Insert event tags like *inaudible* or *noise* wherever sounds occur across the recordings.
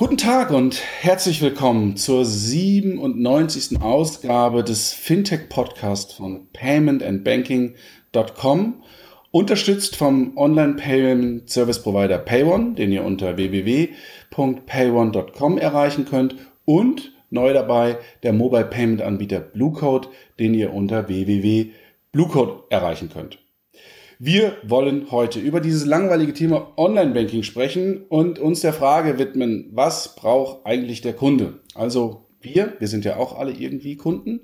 Guten Tag und herzlich willkommen zur 97. Ausgabe des Fintech Podcasts von paymentandbanking.com, unterstützt vom Online Payment Service Provider PayOne, den ihr unter www.payone.com erreichen könnt und neu dabei der Mobile Payment Anbieter Bluecode, den ihr unter www.bluecode erreichen könnt. Wir wollen heute über dieses langweilige Thema Online-Banking sprechen und uns der Frage widmen, was braucht eigentlich der Kunde? Also wir, wir sind ja auch alle irgendwie Kunden.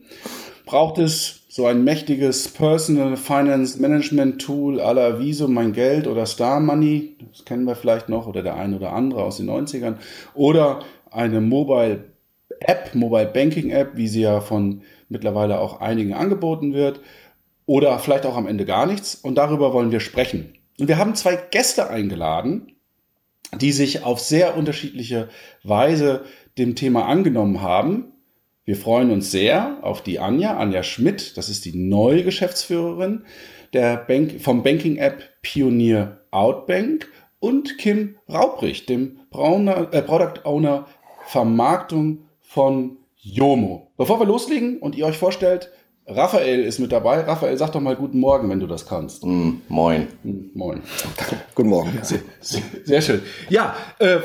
Braucht es so ein mächtiges Personal Finance Management Tool aller Viso, mein Geld oder Star Money? Das kennen wir vielleicht noch oder der ein oder andere aus den 90ern. Oder eine Mobile App, Mobile Banking App, wie sie ja von mittlerweile auch einigen angeboten wird oder vielleicht auch am Ende gar nichts. Und darüber wollen wir sprechen. Und wir haben zwei Gäste eingeladen, die sich auf sehr unterschiedliche Weise dem Thema angenommen haben. Wir freuen uns sehr auf die Anja, Anja Schmidt, das ist die neue Geschäftsführerin der Bank, vom Banking-App Pionier Outbank und Kim Raubrich, dem Brauner, äh, Product Owner Vermarktung von Jomo. Bevor wir loslegen und ihr euch vorstellt, Raphael ist mit dabei. Raphael, sag doch mal guten Morgen, wenn du das kannst. Mm, moin. Mm, moin. guten Morgen. Sehr, sehr, sehr schön. Ja, äh, äh,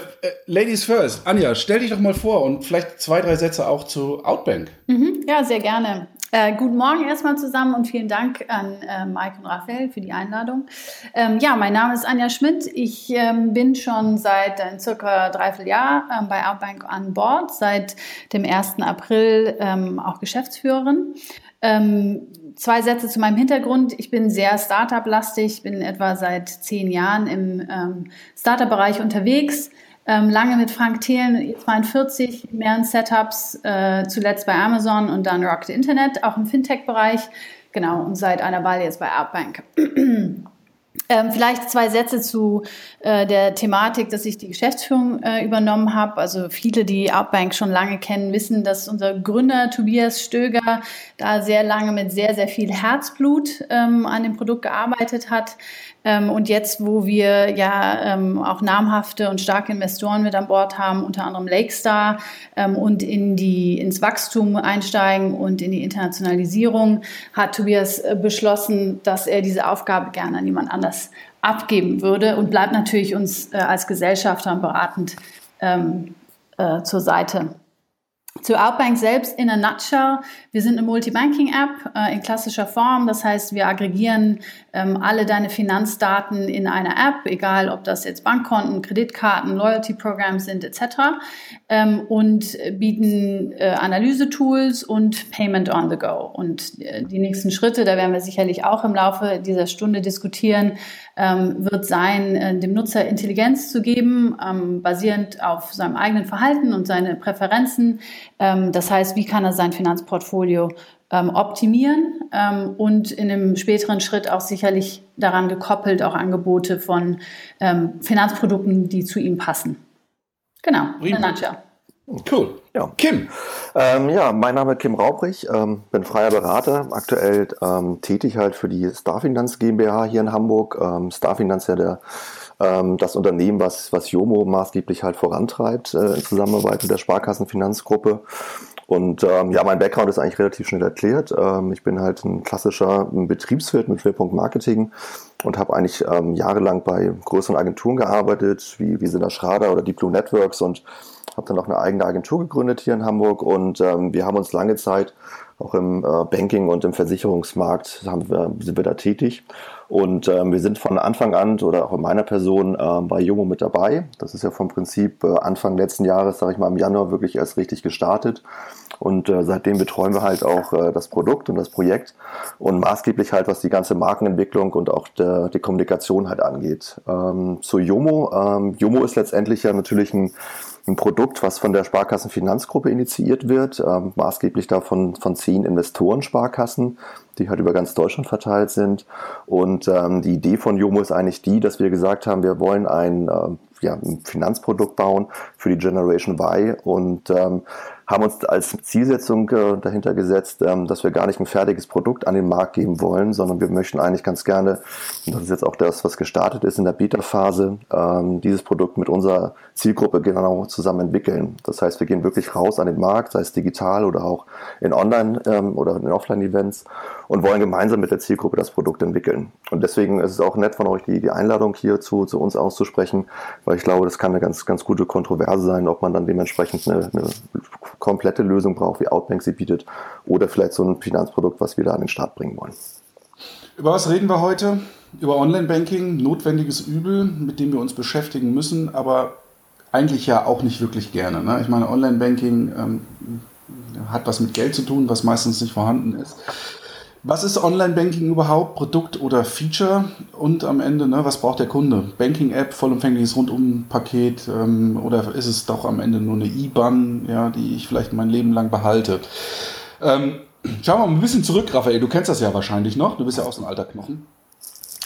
Ladies first. Anja, stell dich doch mal vor und vielleicht zwei, drei Sätze auch zu Outbank. Mhm, ja, sehr gerne. Äh, guten Morgen erstmal zusammen und vielen Dank an äh, Mike und Raphael für die Einladung. Ähm, ja, mein Name ist Anja Schmidt. Ich ähm, bin schon seit ein circa dreiviertel Jahr ähm, bei Outbank an Bord, seit dem 1. April ähm, auch Geschäftsführerin. Ähm, zwei Sätze zu meinem Hintergrund. Ich bin sehr Startup-lastig, bin etwa seit zehn Jahren im ähm, Startup-Bereich unterwegs. Ähm, lange mit Frank Thelen, 42, mehreren Setups, äh, zuletzt bei Amazon und dann Rocket Internet, auch im Fintech-Bereich. Genau, und seit einer Weile jetzt bei Outbank. *clears throat* Ähm, vielleicht zwei Sätze zu äh, der Thematik, dass ich die Geschäftsführung äh, übernommen habe. Also viele, die Outbank schon lange kennen, wissen, dass unser Gründer Tobias Stöger da sehr lange mit sehr, sehr viel Herzblut ähm, an dem Produkt gearbeitet hat. Ähm, und jetzt, wo wir ja ähm, auch namhafte und starke Investoren mit an Bord haben, unter anderem Lakestar, ähm, und in die, ins Wachstum einsteigen und in die Internationalisierung, hat Tobias äh, beschlossen, dass er diese Aufgabe gerne an jemand anders abgeben würde und bleibt natürlich uns äh, als Gesellschafter beratend äh, zur Seite. Zu Outbank selbst in a nutshell. Wir sind eine Multibanking-App äh, in klassischer Form. Das heißt, wir aggregieren ähm, alle deine Finanzdaten in einer App, egal ob das jetzt Bankkonten, Kreditkarten, Loyalty-Programms sind etc. Ähm, und bieten äh, Analyse-Tools und Payment on the go. Und äh, die nächsten Schritte, da werden wir sicherlich auch im Laufe dieser Stunde diskutieren, wird sein, äh, dem Nutzer Intelligenz zu geben, ähm, basierend auf seinem eigenen Verhalten und seine Präferenzen. Ähm, das heißt, wie kann er sein Finanzportfolio ähm, optimieren ähm, und in einem späteren Schritt auch sicherlich daran gekoppelt auch Angebote von ähm, Finanzprodukten, die zu ihm passen. Genau, in a nutshell. Cool. Ja. Kim. Ähm, ja, mein Name ist Kim Raubrich, ähm, bin freier Berater, aktuell ähm, tätig halt für die Starfinanz GmbH hier in Hamburg. Ähm, Starfinanz ja der, ähm, das Unternehmen, was, was Jomo maßgeblich halt vorantreibt äh, in Zusammenarbeit mit der Sparkassenfinanzgruppe. Und ähm, ja, mein Background ist eigentlich relativ schnell erklärt. Ähm, ich bin halt ein klassischer Betriebswirt mit Schwerpunkt Marketing und habe eigentlich ähm, jahrelang bei größeren Agenturen gearbeitet, wie, wie Sinner Schrader oder Deep Blue Networks und habe dann auch eine eigene Agentur gegründet hier in Hamburg und ähm, wir haben uns lange Zeit auch im äh, Banking und im Versicherungsmarkt haben wir, sind wir da tätig. Und ähm, wir sind von Anfang an oder auch in meiner Person äh, bei Jomo mit dabei. Das ist ja vom Prinzip äh, Anfang letzten Jahres, sage ich mal, im Januar wirklich erst richtig gestartet. Und äh, seitdem betreuen wir halt auch äh, das Produkt und das Projekt und maßgeblich halt, was die ganze Markenentwicklung und auch der, die Kommunikation halt angeht. Ähm, zu Jomo. Ähm, Jomo ist letztendlich ja natürlich ein ein Produkt, was von der Sparkassenfinanzgruppe initiiert wird, ähm, maßgeblich davon von zehn Investoren-Sparkassen, die halt über ganz Deutschland verteilt sind. Und ähm, die Idee von Jomo ist eigentlich die, dass wir gesagt haben, wir wollen ein, äh, ja, ein Finanzprodukt bauen für die Generation Y und ähm, haben uns als Zielsetzung äh, dahinter gesetzt, ähm, dass wir gar nicht ein fertiges Produkt an den Markt geben wollen, sondern wir möchten eigentlich ganz gerne, und das ist jetzt auch das, was gestartet ist in der Beta-Phase, ähm, dieses Produkt mit unserer Zielgruppe genau zusammen entwickeln. Das heißt, wir gehen wirklich raus an den Markt, sei es digital oder auch in Online- ähm, oder in Offline-Events und wollen gemeinsam mit der Zielgruppe das Produkt entwickeln. Und deswegen ist es auch nett von euch, die, die Einladung hier zu, zu uns auszusprechen, weil ich glaube, das kann eine ganz, ganz gute Kontroverse sein, ob man dann dementsprechend eine, eine komplette Lösung braucht, wie Outbank sie bietet, oder vielleicht so ein Finanzprodukt, was wir da an den Start bringen wollen. Über was reden wir heute? Über Online-Banking, notwendiges Übel, mit dem wir uns beschäftigen müssen, aber eigentlich ja auch nicht wirklich gerne. Ne? Ich meine, Online-Banking ähm, hat was mit Geld zu tun, was meistens nicht vorhanden ist. Was ist Online-Banking überhaupt? Produkt oder Feature? Und am Ende, ne, was braucht der Kunde? Banking-App, vollumfängliches Rundum-Paket ähm, oder ist es doch am Ende nur eine IBAN, ja, die ich vielleicht mein Leben lang behalte? Ähm, schauen wir mal ein bisschen zurück, Raphael. Du kennst das ja wahrscheinlich noch. Du bist ja auch so ein alter Knochen.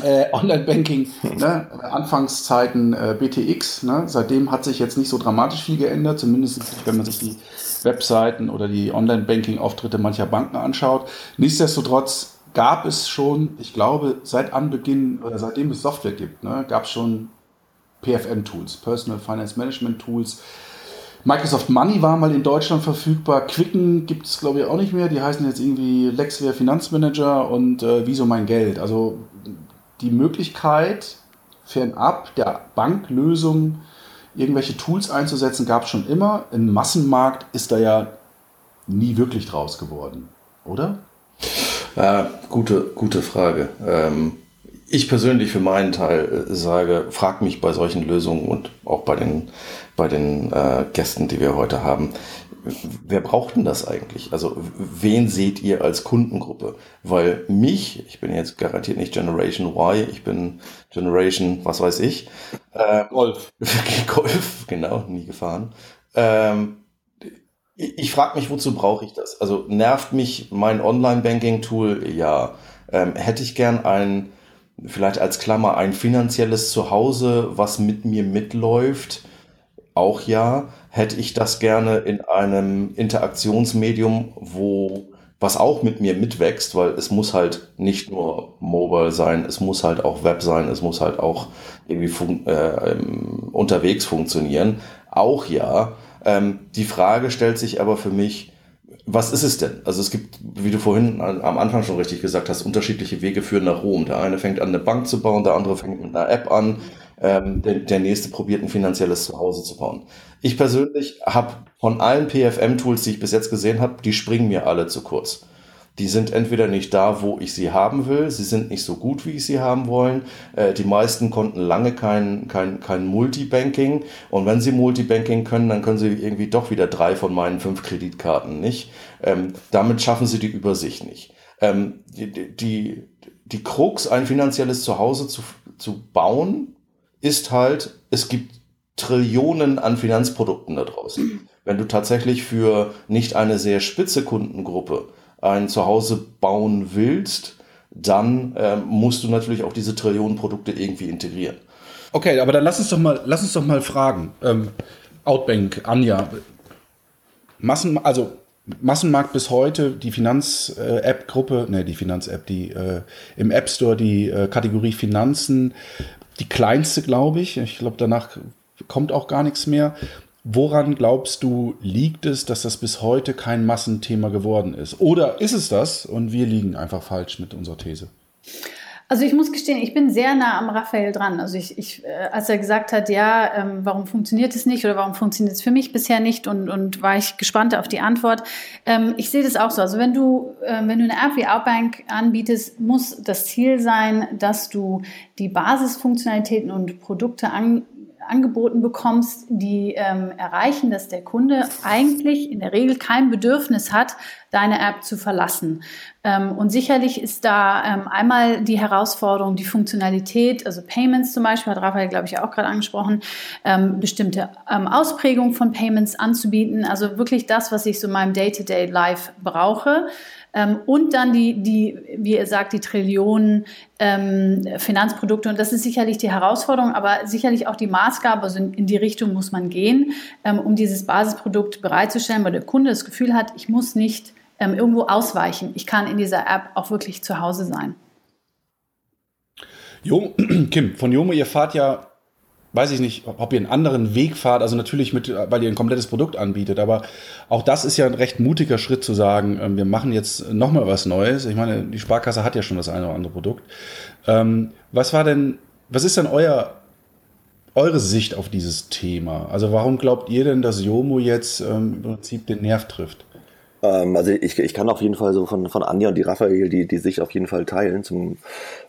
Äh, Online-Banking, ne, Anfangszeiten äh, BTX, ne, seitdem hat sich jetzt nicht so dramatisch viel geändert, zumindest wenn man sich die Webseiten oder die Online-Banking-Auftritte mancher Banken anschaut. Nichtsdestotrotz gab es schon, ich glaube, seit Anbeginn oder seitdem es Software gibt, ne, gab es schon PFM-Tools, Personal Finance Management Tools. Microsoft Money war mal in Deutschland verfügbar. Quicken gibt es, glaube ich, auch nicht mehr. Die heißen jetzt irgendwie Lexware Finanzmanager und äh, Wieso mein Geld. Also die Möglichkeit, fernab der Banklösung irgendwelche Tools einzusetzen, gab es schon immer. Im Massenmarkt ist da ja nie wirklich draus geworden, oder? Äh, gute, gute Frage. Ähm, ich persönlich für meinen Teil äh, sage, frag mich bei solchen Lösungen und auch bei den, bei den äh, Gästen, die wir heute haben, wer braucht denn das eigentlich? Also wen seht ihr als Kundengruppe? Weil mich, ich bin jetzt garantiert nicht Generation Y, ich bin Generation, was weiß ich. Äh, Golf. *laughs* Golf, genau, nie gefahren. Ähm, ich, ich frage mich, wozu brauche ich das? Also nervt mich mein Online-Banking-Tool? Ja. Ähm, hätte ich gern ein, vielleicht als Klammer, ein finanzielles Zuhause, was mit mir mitläuft? Auch ja hätte ich das gerne in einem Interaktionsmedium, wo was auch mit mir mitwächst, weil es muss halt nicht nur mobile sein, es muss halt auch Web sein, es muss halt auch irgendwie fun äh, ähm, unterwegs funktionieren. Auch ja. Ähm, die Frage stellt sich aber für mich, was ist es denn? Also es gibt, wie du vorhin am Anfang schon richtig gesagt hast, unterschiedliche Wege führen nach Rom. Der eine fängt an, eine Bank zu bauen, der andere fängt mit einer App an, ähm, der, der nächste probiert ein finanzielles Zuhause zu bauen. Ich persönlich habe von allen PFM-Tools, die ich bis jetzt gesehen habe, die springen mir alle zu kurz. Die sind entweder nicht da, wo ich sie haben will, sie sind nicht so gut, wie ich sie haben wollen. Äh, die meisten konnten lange kein, kein, kein Multibanking. Und wenn sie Multibanking können, dann können sie irgendwie doch wieder drei von meinen fünf Kreditkarten nicht. Ähm, damit schaffen sie die Übersicht nicht. Ähm, die, die, die Krux, ein finanzielles Zuhause zu, zu bauen, ist halt, es gibt Trillionen an Finanzprodukten da draußen. Wenn du tatsächlich für nicht eine sehr spitze Kundengruppe ein Zuhause bauen willst, dann äh, musst du natürlich auch diese Trillionen Produkte irgendwie integrieren. Okay, aber dann lass uns doch mal, lass uns doch mal fragen. Ähm, Outbank, Anja, Massen, also Massenmarkt bis heute, die Finanz-App-Gruppe, ne, die Finanz-App, die äh, im App Store die äh, Kategorie Finanzen, die kleinste, glaube ich. Ich glaube, danach kommt auch gar nichts mehr. Woran glaubst du, liegt es, dass das bis heute kein Massenthema geworden ist? Oder ist es das und wir liegen einfach falsch mit unserer These? Also ich muss gestehen, ich bin sehr nah am Raphael dran. Also ich, ich äh, als er gesagt hat, ja, ähm, warum funktioniert es nicht oder warum funktioniert es für mich bisher nicht und, und war ich gespannt auf die Antwort. Ähm, ich sehe das auch so. Also wenn du, äh, wenn du eine App wie Outbank anbietest, muss das Ziel sein, dass du die Basisfunktionalitäten und Produkte an, angeboten bekommst, die ähm, erreichen, dass der Kunde eigentlich in der Regel kein Bedürfnis hat, deine App zu verlassen. Ähm, und sicherlich ist da ähm, einmal die Herausforderung, die Funktionalität, also Payments zum Beispiel, hat Raphael, glaube ich, auch gerade angesprochen, ähm, bestimmte ähm, Ausprägungen von Payments anzubieten. Also wirklich das, was ich so in meinem Day-to-Day-Life brauche. Ähm, und dann die, die, wie ihr sagt, die Trillionen ähm, Finanzprodukte. Und das ist sicherlich die Herausforderung, aber sicherlich auch die Maßgabe. Also in, in die Richtung muss man gehen, ähm, um dieses Basisprodukt bereitzustellen, weil der Kunde das Gefühl hat, ich muss nicht ähm, irgendwo ausweichen. Ich kann in dieser App auch wirklich zu Hause sein. Jo, *clears throat* Kim, von Jomo, ihr fahrt ja weiß ich nicht, ob ihr einen anderen Weg fahrt, also natürlich mit, weil ihr ein komplettes Produkt anbietet, aber auch das ist ja ein recht mutiger Schritt zu sagen, ähm, wir machen jetzt nochmal was Neues. Ich meine, die Sparkasse hat ja schon das eine oder andere Produkt. Ähm, was war denn, was ist denn euer, eure Sicht auf dieses Thema? Also warum glaubt ihr denn, dass Jomo jetzt ähm, im Prinzip den Nerv trifft? Ähm, also ich, ich kann auf jeden Fall so von, von Anja und die Raphael die, die sich auf jeden Fall teilen. Zum,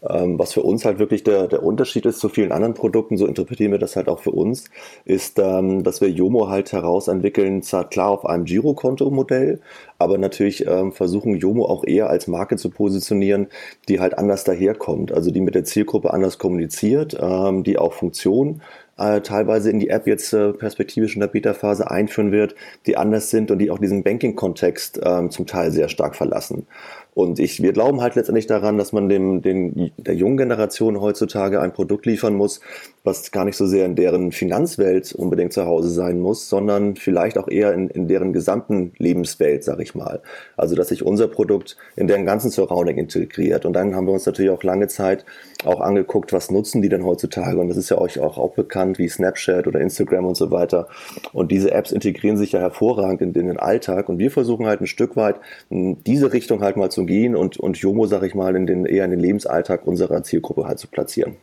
ähm, was für uns halt wirklich der, der Unterschied ist zu vielen anderen Produkten, so interpretieren wir das halt auch für uns, ist, ähm, dass wir Jomo halt herausentwickeln, zwar klar auf einem Girokonto-Modell, aber natürlich ähm, versuchen Jomo auch eher als Marke zu positionieren, die halt anders daherkommt, also die mit der Zielgruppe anders kommuniziert, ähm, die auch Funktionen äh, teilweise in die App jetzt äh, perspektivisch in der Beta-Phase einführen wird, die anders sind und die auch diesen Banking-Kontext ähm, zum Teil sehr stark verlassen. Und ich, wir glauben halt letztendlich daran, dass man dem, den, der jungen Generation heutzutage ein Produkt liefern muss, was gar nicht so sehr in deren Finanzwelt unbedingt zu Hause sein muss, sondern vielleicht auch eher in, in deren gesamten Lebenswelt, sag ich mal. Also, dass sich unser Produkt in deren ganzen Surrounding integriert. Und dann haben wir uns natürlich auch lange Zeit auch angeguckt, was nutzen die denn heutzutage? Und das ist ja euch auch, auch bekannt, wie Snapchat oder Instagram und so weiter. Und diese Apps integrieren sich ja hervorragend in, in den Alltag. Und wir versuchen halt ein Stück weit, in diese Richtung halt mal zu gehen und, und Jomo, sag ich mal, in den, eher in den Lebensalltag unserer Zielgruppe halt zu platzieren.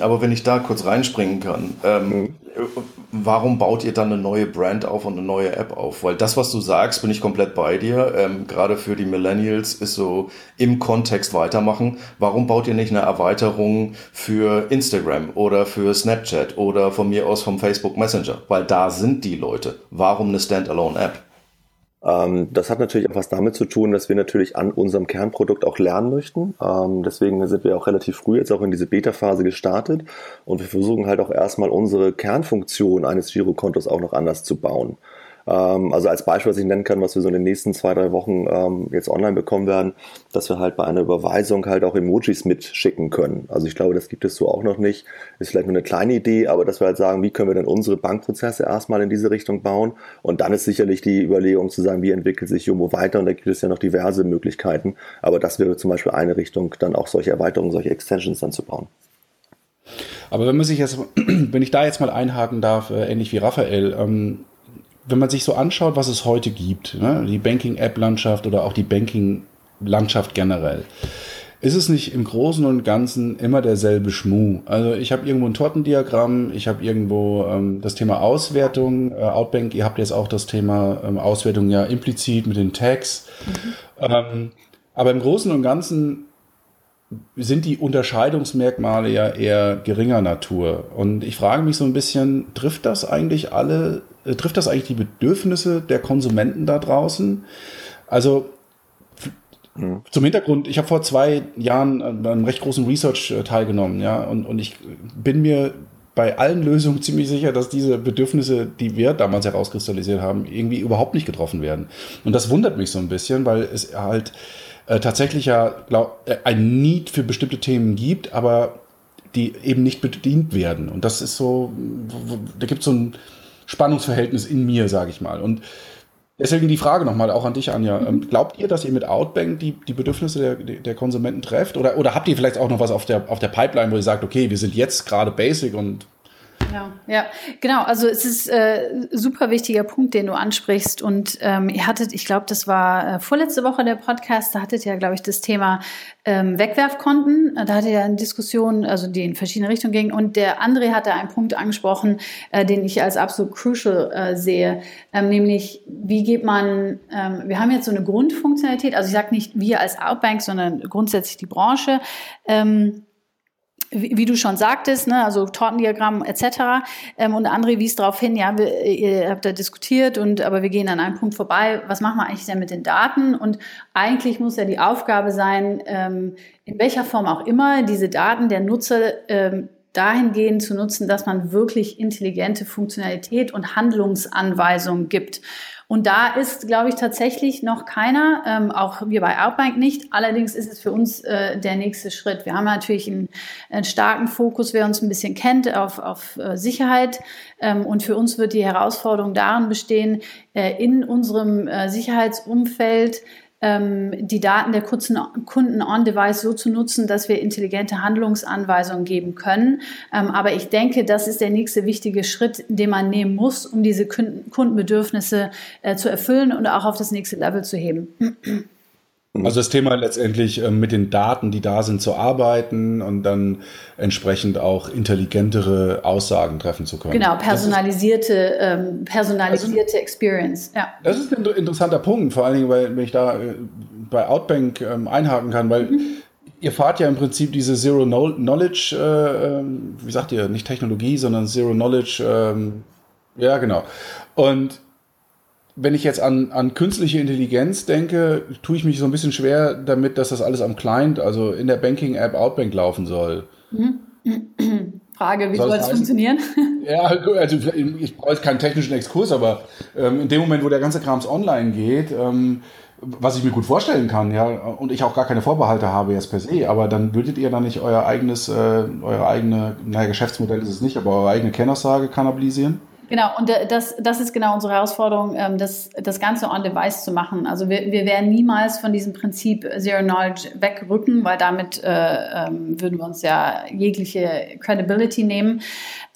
Aber wenn ich da kurz reinspringen kann, ähm, mhm. warum baut ihr dann eine neue Brand auf und eine neue App auf? Weil das, was du sagst, bin ich komplett bei dir. Ähm, Gerade für die Millennials ist so im Kontext weitermachen. Warum baut ihr nicht eine Erweiterung für Instagram oder für Snapchat oder von mir aus vom Facebook Messenger? Weil da sind die Leute. Warum eine Standalone-App? Ähm, das hat natürlich auch was damit zu tun, dass wir natürlich an unserem Kernprodukt auch lernen möchten. Ähm, deswegen sind wir auch relativ früh jetzt auch in diese Beta-Phase gestartet und wir versuchen halt auch erstmal unsere Kernfunktion eines Girokontos auch noch anders zu bauen. Ähm, also als Beispiel, was ich nennen kann, was wir so in den nächsten zwei, drei Wochen ähm, jetzt online bekommen werden, dass wir halt bei einer Überweisung halt auch Emojis mitschicken können. Also ich glaube, das gibt es so auch noch nicht. Ist vielleicht nur eine kleine Idee, aber dass wir halt sagen, wie können wir denn unsere Bankprozesse erstmal in diese Richtung bauen? Und dann ist sicherlich die Überlegung zu sagen, wie entwickelt sich Jomo weiter? Und da gibt es ja noch diverse Möglichkeiten. Aber das wäre zum Beispiel eine Richtung, dann auch solche Erweiterungen, solche Extensions dann zu bauen. Aber wenn man sich jetzt, *clears throat* wenn ich da jetzt mal einhaken darf, äh, ähnlich wie Raphael, ähm, wenn man sich so anschaut, was es heute gibt, ne, die Banking-App-Landschaft oder auch die Banking-Landschaft generell, ist es nicht im Großen und Ganzen immer derselbe Schmuh. Also ich habe irgendwo ein Tortendiagramm, ich habe irgendwo ähm, das Thema Auswertung, äh, Outbank, ihr habt jetzt auch das Thema ähm, Auswertung ja implizit mit den Tags. Mhm. Ähm, aber im Großen und Ganzen sind die Unterscheidungsmerkmale ja eher geringer Natur. Und ich frage mich so ein bisschen, trifft das eigentlich alle äh, trifft das eigentlich die Bedürfnisse der Konsumenten da draußen? Also mhm. zum Hintergrund, ich habe vor zwei Jahren an einem recht großen Research äh, teilgenommen, ja, und, und ich bin mir bei allen Lösungen ziemlich sicher, dass diese Bedürfnisse, die wir damals herauskristallisiert haben, irgendwie überhaupt nicht getroffen werden. Und das wundert mich so ein bisschen, weil es halt äh, tatsächlich ja glaub, äh, ein Need für bestimmte Themen gibt, aber die eben nicht bedient werden. Und das ist so, da gibt es so ein Spannungsverhältnis in mir, sage ich mal. Und deswegen die Frage nochmal auch an dich, Anja. Mhm. Glaubt ihr, dass ihr mit Outbank die, die Bedürfnisse der, der Konsumenten trefft? Oder, oder habt ihr vielleicht auch noch was auf der, auf der Pipeline, wo ihr sagt, okay, wir sind jetzt gerade basic und ja, ja, genau. Also es ist äh, super wichtiger Punkt, den du ansprichst. Und ähm, ihr hattet, ich glaube, das war äh, vorletzte Woche der Podcast, da hattet ihr, glaube ich, das Thema ähm, Wegwerfkonten. Da hatte ja eine Diskussion, also die in verschiedene Richtungen ging. Und der André hatte einen Punkt angesprochen, äh, den ich als absolut crucial äh, sehe, ähm, nämlich wie geht man, ähm, wir haben jetzt so eine Grundfunktionalität, also ich sage nicht wir als Outbank, sondern grundsätzlich die Branche. Ähm, wie, wie du schon sagtest, ne, also Tortendiagramm etc. Ähm, und André wies darauf hin, ja, wir, ihr habt da diskutiert und aber wir gehen an einem Punkt vorbei. Was machen wir eigentlich denn mit den Daten? Und eigentlich muss ja die Aufgabe sein, ähm, in welcher Form auch immer diese Daten der Nutzer ähm, dahingehend zu nutzen, dass man wirklich intelligente Funktionalität und Handlungsanweisungen gibt. Und da ist, glaube ich, tatsächlich noch keiner, ähm, auch wir bei Outbank nicht. Allerdings ist es für uns äh, der nächste Schritt. Wir haben natürlich einen, einen, starken Fokus, wer uns ein bisschen kennt, auf, auf äh, Sicherheit. Ähm, und für uns wird die Herausforderung darin bestehen, äh, in unserem äh, Sicherheitsumfeld die Daten der Kunden on-device so zu nutzen, dass wir intelligente Handlungsanweisungen geben können. Ähm, aber ich denke, das ist der nächste wichtige Schritt, den man nehmen muss, um diese Kundenbedürfnisse äh, zu erfüllen und auch auf das nächste Level zu heben. Mhm. Also das Thema letztendlich ähm, mit den Daten, die da sind, zu arbeiten und dann entsprechend auch intelligentere Aussagen treffen zu können. Genau, personalisierte, ist, ähm, personalisierte also, Experience. Ja. Das ist ein interessanter Punkt, vor allen Dingen, weil wenn ich da äh, bei Outbank ähm, einhaken kann, weil mhm. ihr fahrt ja im Prinzip diese Zero Knowledge, äh, wie sagt ihr, nicht Technologie, sondern Zero Knowledge, ja genau. Und wenn ich jetzt an, an künstliche Intelligenz denke, tue ich mich so ein bisschen schwer damit, dass das alles am Client, also in der Banking-App Outbank laufen soll. *clears throat* Frage, wie soll, es funktionieren? *laughs* Ja, also ich brauche jetzt keinen technischen Exkurs, aber ähm, in dem Moment, wo der ganze Krams online geht, ähm, was ich mir gut vorstellen kann, ja, und ich auch gar keine Vorbehalte habe jetzt per se, aber dann würdet ihr dann nicht euer eigenes, äh, eure eigene, naja, Geschäftsmodell ist es nicht, aber eure eigene Kernaussage kannibalisieren? Genau, und das, das ist genau unsere Herausforderung, ähm, das, das Ganze on-device zu machen. Also wir, wir werden niemals von diesem Prinzip Zero Knowledge wegrücken, weil damit äh, ähm, würden wir uns ja jegliche Credibility nehmen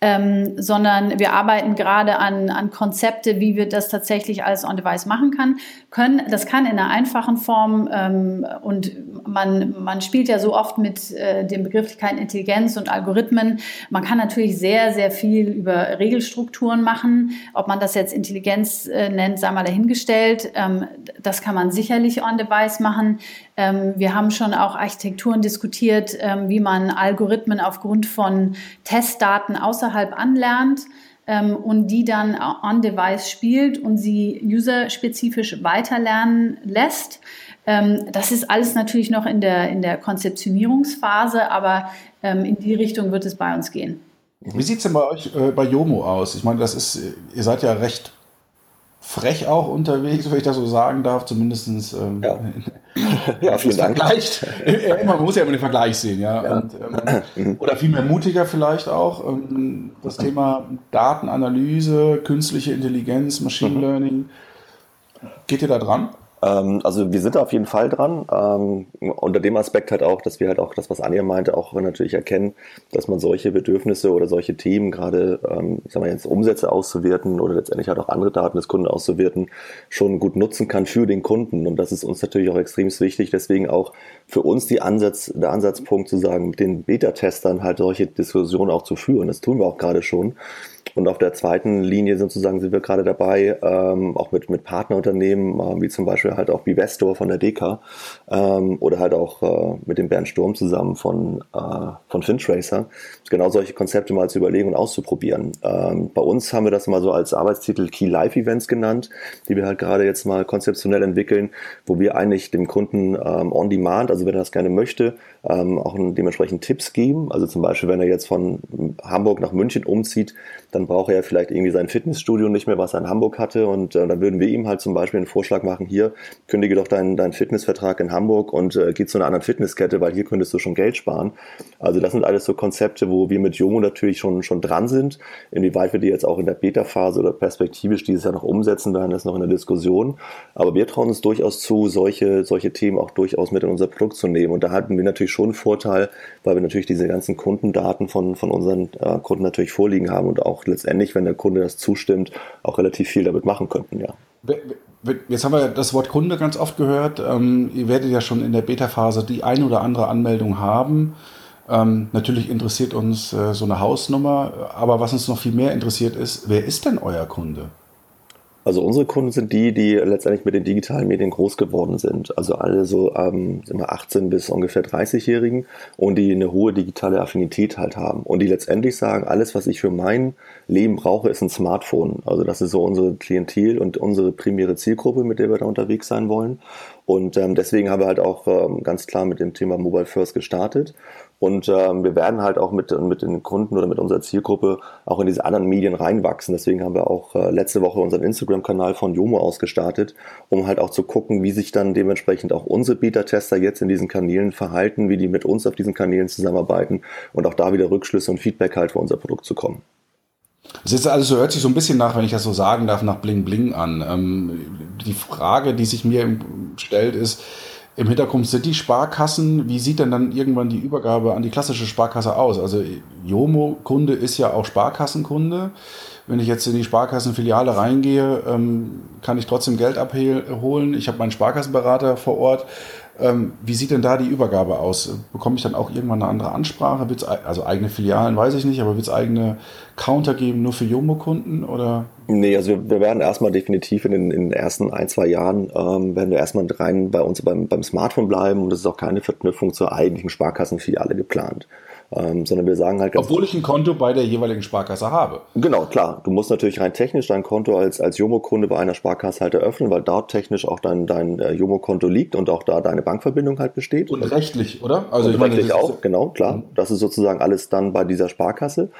ähm, sondern wir arbeiten gerade an, an Konzepte, wie wir das tatsächlich alles on-device machen kann, können. Das kann in einer einfachen Form ähm, und man, man spielt ja so oft mit äh, den Begrifflichkeiten Intelligenz und Algorithmen. Man kann natürlich sehr, sehr viel über Regelstrukturen machen. Ob man das jetzt Intelligenz äh, nennt, sei mal dahingestellt. Ähm, das kann man sicherlich on-device machen. Ähm, wir haben schon auch Architekturen diskutiert, ähm, wie man Algorithmen aufgrund von Testdaten außerhalb anlernt ähm, und die dann on-device spielt und sie userspezifisch weiterlernen lässt. das ist alles natürlich noch in der, in der Konzeptionierungsphase, aber in die Richtung wird es bei uns gehen. Wie sieht es denn bei euch äh, bei Jomo aus? Ich meine, das ist, ihr seid ja recht frech auch unterwegs, wenn ich das so sagen darf, zumindest ähm, ja. *laughs* ja, vielen Dank. Vergleicht. man muss ja immer den Vergleich sehen, ja. ja. Und, ähm, oder vielmehr mutiger vielleicht auch. Ähm, das Thema Datenanalyse, künstliche Intelligenz, Machine mhm. Learning. Geht ihr da dran? Ähm, also wir sind da auf jeden Fall dran. Ähm, unter dem Aspekt halt auch, dass wir halt auch das, was Anja meinte, auch natürlich erkennen, dass man solche Bedürfnisse oder solche Themen, gerade ähm, sagen wir jetzt Umsätze auszuwerten oder letztendlich halt auch andere Daten des Kunden auszuwerten, schon gut nutzen kann für den Kunden. Und das ist uns natürlich auch extrem wichtig. Deswegen auch für uns die Ansatz, der Ansatzpunkt zu sagen, mit den Beta-Testern halt solche Diskussionen auch zu führen. Das tun wir auch gerade schon. Und auf der zweiten Linie sozusagen sind wir gerade dabei, ähm, auch mit, mit Partnerunternehmen, äh, wie zum Beispiel halt auch Bivestor von der DK ähm, oder halt auch äh, mit dem Bernd Sturm zusammen von, äh, von FinTracer, genau solche Konzepte mal zu überlegen und auszuprobieren. Ähm, bei uns haben wir das mal so als Arbeitstitel Key Life Events genannt, die wir halt gerade jetzt mal konzeptionell entwickeln, wo wir eigentlich dem Kunden ähm, on demand, also wenn er das gerne möchte, ähm, auch dementsprechend Tipps geben. Also zum Beispiel, wenn er jetzt von Hamburg nach München umzieht, dann braucht er vielleicht irgendwie sein Fitnessstudio nicht mehr, was er in Hamburg hatte. Und äh, dann würden wir ihm halt zum Beispiel einen Vorschlag machen, hier, kündige doch deinen, deinen Fitnessvertrag in Hamburg und äh, geh zu einer anderen Fitnesskette, weil hier könntest du schon Geld sparen. Also das sind alles so Konzepte, wo wir mit Jomo natürlich schon, schon dran sind. Inwieweit wir die jetzt auch in der Beta-Phase oder perspektivisch dieses Jahr noch umsetzen werden, ist noch in der Diskussion. Aber wir trauen uns durchaus zu, solche, solche Themen auch durchaus mit in unser Produkt zu nehmen. Und da hatten wir natürlich schon einen Vorteil, weil wir natürlich diese ganzen Kundendaten von, von unseren äh, Kunden natürlich vorliegen haben und auch letztendlich, wenn der Kunde das zustimmt, auch relativ viel damit machen könnten, ja. Jetzt haben wir das Wort Kunde ganz oft gehört. Ähm, ihr werdet ja schon in der Beta-Phase die ein oder andere Anmeldung haben. Ähm, natürlich interessiert uns äh, so eine Hausnummer, aber was uns noch viel mehr interessiert ist, wer ist denn euer Kunde? Also unsere Kunden sind die, die letztendlich mit den digitalen Medien groß geworden sind. Also alle so ähm, 18 bis ungefähr 30-Jährigen und die eine hohe digitale Affinität halt haben. Und die letztendlich sagen, alles, was ich für mein Leben brauche, ist ein Smartphone. Also das ist so unsere Klientel und unsere primäre Zielgruppe, mit der wir da unterwegs sein wollen. Und ähm, deswegen haben wir halt auch ähm, ganz klar mit dem Thema Mobile First gestartet. Und ähm, wir werden halt auch mit, mit den Kunden oder mit unserer Zielgruppe auch in diese anderen Medien reinwachsen. Deswegen haben wir auch äh, letzte Woche unseren Instagram-Kanal von Jomo ausgestartet, um halt auch zu gucken, wie sich dann dementsprechend auch unsere Beta-Tester jetzt in diesen Kanälen verhalten, wie die mit uns auf diesen Kanälen zusammenarbeiten und auch da wieder Rückschlüsse und Feedback halt für unser Produkt zu kommen. Das ist alles so, hört sich so ein bisschen nach, wenn ich das so sagen darf, nach Bling Bling an. Ähm, die Frage, die sich mir stellt, ist, im Hintergrund sind die Sparkassen. Wie sieht denn dann irgendwann die Übergabe an die klassische Sparkasse aus? Also Jomo-Kunde ist ja auch Sparkassenkunde. Wenn ich jetzt in die Sparkassenfiliale reingehe, ähm, kann ich trotzdem Geld abholen. Ich habe meinen Sparkassenberater vor Ort. Ähm, wie sieht denn da die Übergabe aus? Bekomme ich dann auch irgendwann eine andere Ansprache? Wird's, also eigene Filialen weiß ich nicht, aber wird es eigene Counter geben nur für Jomo-Kunden? Nee, also wir, wir, werden erstmal definitiv in den, in den, ersten ein, zwei Jahren ähm, werden wir erstmal rein bei uns beim, beim Smartphone bleiben und es ist auch keine Verknüpfung zur eigentlichen Sparkassenfiliale geplant ähm, sondern wir sagen halt Obwohl ich ein Konto bei der jeweiligen Sparkasse habe. Genau, klar. Du musst natürlich rein technisch dein Konto als, als Jomo-Kunde bei einer Sparkasse halt eröffnen, weil dort technisch auch dein, dein äh, Jomo-Konto liegt und auch da deine Bankverbindung halt besteht. Und rechtlich, oder? Also und rechtlich meine, auch, genau, klar. Mhm. Das ist sozusagen alles dann bei dieser Sparkasse.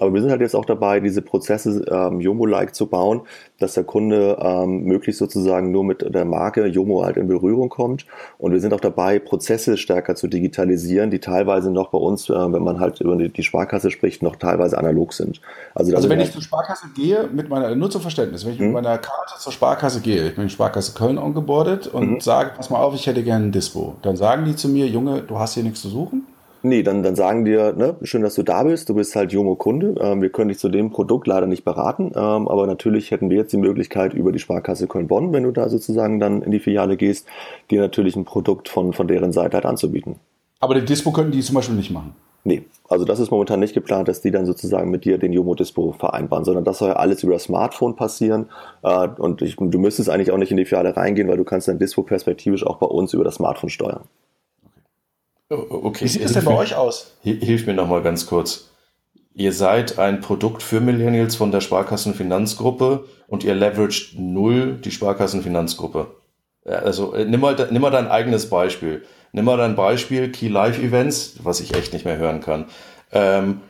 Aber wir sind halt jetzt auch dabei, diese Prozesse ähm, Jomo-like zu bauen, dass der Kunde ähm, möglichst sozusagen nur mit der Marke Jomo halt in Berührung kommt. Und wir sind auch dabei, Prozesse stärker zu digitalisieren, die teilweise noch bei uns, äh, wenn man halt über die, die Sparkasse spricht, noch teilweise analog sind. Also, also wenn ich zur Sparkasse gehe, mit meiner, nur zum Verständnis, wenn ich mit mhm. meiner Karte zur Sparkasse gehe, ich bin in Sparkasse Köln ongeboardet und mhm. sage, pass mal auf, ich hätte gerne ein Dispo, dann sagen die zu mir, Junge, du hast hier nichts zu suchen? Nee, dann, dann sagen dir, ne, schön, dass du da bist, du bist halt Jomo-Kunde, ähm, wir können dich zu dem Produkt leider nicht beraten, ähm, aber natürlich hätten wir jetzt die Möglichkeit über die Sparkasse Köln-Bonn, wenn du da sozusagen dann in die Filiale gehst, dir natürlich ein Produkt von, von deren Seite halt anzubieten. Aber den Dispo könnten die zum Beispiel nicht machen? Nee, also das ist momentan nicht geplant, dass die dann sozusagen mit dir den Jomo-Dispo vereinbaren, sondern das soll ja alles über das Smartphone passieren äh, und ich, du müsstest eigentlich auch nicht in die Filiale reingehen, weil du kannst dein Dispo perspektivisch auch bei uns über das Smartphone steuern. Oh, okay. Wie sieht das denn bei euch aus? Hilf mir noch mal ganz kurz. Ihr seid ein Produkt für Millennials von der Sparkassenfinanzgruppe und ihr leveraged null die Sparkassenfinanzgruppe. Also äh, nimm mal, nimm mal dein eigenes Beispiel. Nimm mal dein Beispiel Key Live Events, was ich echt nicht mehr hören kann. Ähm,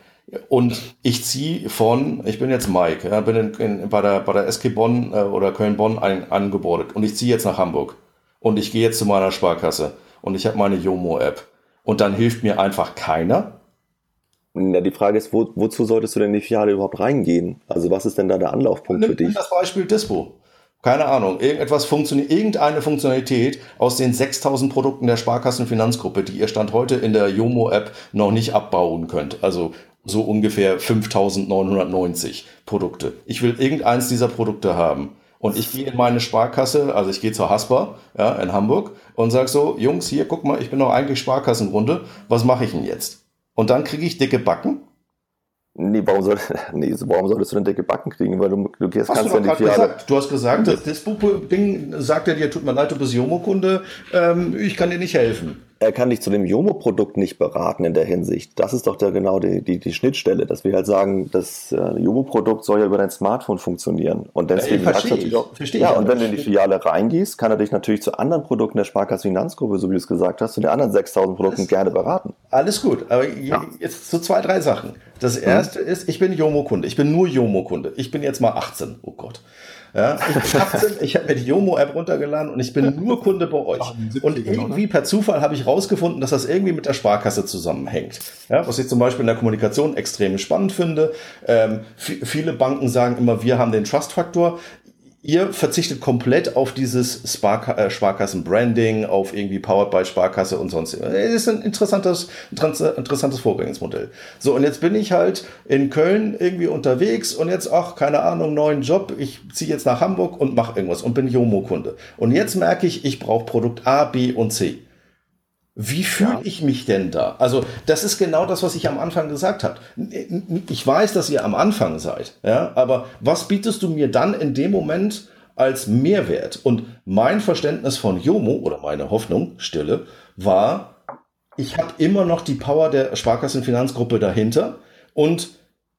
und ich ziehe von, ich bin jetzt Mike, ja, bin in, in, bei, der, bei der SK Bonn äh, oder Köln-Bonn angebordet und ich ziehe jetzt nach Hamburg und ich gehe jetzt zu meiner Sparkasse und ich habe meine Jomo-App und dann hilft mir einfach keiner? Ja, die Frage ist, wo, wozu solltest du denn in die Filiale überhaupt reingehen? Also was ist denn da der Anlaufpunkt nimm, für dich? Nimm das Beispiel Dispo. Keine Ahnung, irgendetwas funktioniert, irgendeine Funktionalität aus den 6000 Produkten der Sparkassenfinanzgruppe, die ihr Stand heute in der Jomo-App noch nicht abbauen könnt. Also so ungefähr 5990 Produkte. Ich will irgendeins dieser Produkte haben. Und ich gehe in meine Sparkasse, also ich gehe zur Haspa ja, in Hamburg und sage so, Jungs, hier, guck mal, ich bin doch eigentlich Sparkassenrunde, was mache ich denn jetzt? Und dann kriege ich dicke Backen Nee, warum, soll, *laughs* nee, warum solltest du denn dicke Backen kriegen? Weil du, du gehst, hast kannst du ja gesagt. Du hast gesagt, das Dispo-Ding sagt er dir, tut mir leid, du bist Jomo-Kunde, ähm, ich kann dir nicht helfen er kann dich zu dem Jomo-Produkt nicht beraten in der Hinsicht. Das ist doch der, genau die, die, die Schnittstelle, dass wir halt sagen, das äh, Jomo-Produkt soll ja über dein Smartphone funktionieren. Und deswegen ja, verstehe ich. Verstehe ja, und wenn du in die Filiale reingehst, kann er dich natürlich zu anderen Produkten der Sparkasse Finanzgruppe, so wie du es gesagt hast, zu den anderen 6000 Produkten alles, gerne beraten. Alles gut, aber ja. jetzt so zwei, drei Sachen. Das erste mhm. ist, ich bin Jomo-Kunde. Ich bin nur Jomo-Kunde. Ich bin jetzt mal 18. Oh Gott. Ja, ich habe hab mir die Jomo-App runtergeladen und ich bin nur Kunde bei euch. Und ne? irgendwie per Zufall habe ich rausgefunden, dass das irgendwie mit der Sparkasse zusammenhängt. Ja, was ich zum Beispiel in der Kommunikation extrem spannend finde. Ähm, viele Banken sagen immer, wir haben den Trust-Faktor ihr verzichtet komplett auf dieses Sparka äh, Sparkassen-Branding, auf irgendwie Powered by Sparkasse und sonst. Es ist ein interessantes, interessantes Vorgehensmodell. So, und jetzt bin ich halt in Köln irgendwie unterwegs und jetzt, ach, keine Ahnung, neuen Job. Ich ziehe jetzt nach Hamburg und mache irgendwas und bin Jomo-Kunde. Und jetzt merke ich, ich brauche Produkt A, B und C. Wie fühle ja. ich mich denn da? Also, das ist genau das, was ich am Anfang gesagt habe. Ich weiß, dass ihr am Anfang seid, ja, aber was bietest du mir dann in dem Moment als Mehrwert? Und mein Verständnis von Jomo oder meine Hoffnung, Stille, war, ich habe immer noch die Power der Sparkassenfinanzgruppe dahinter und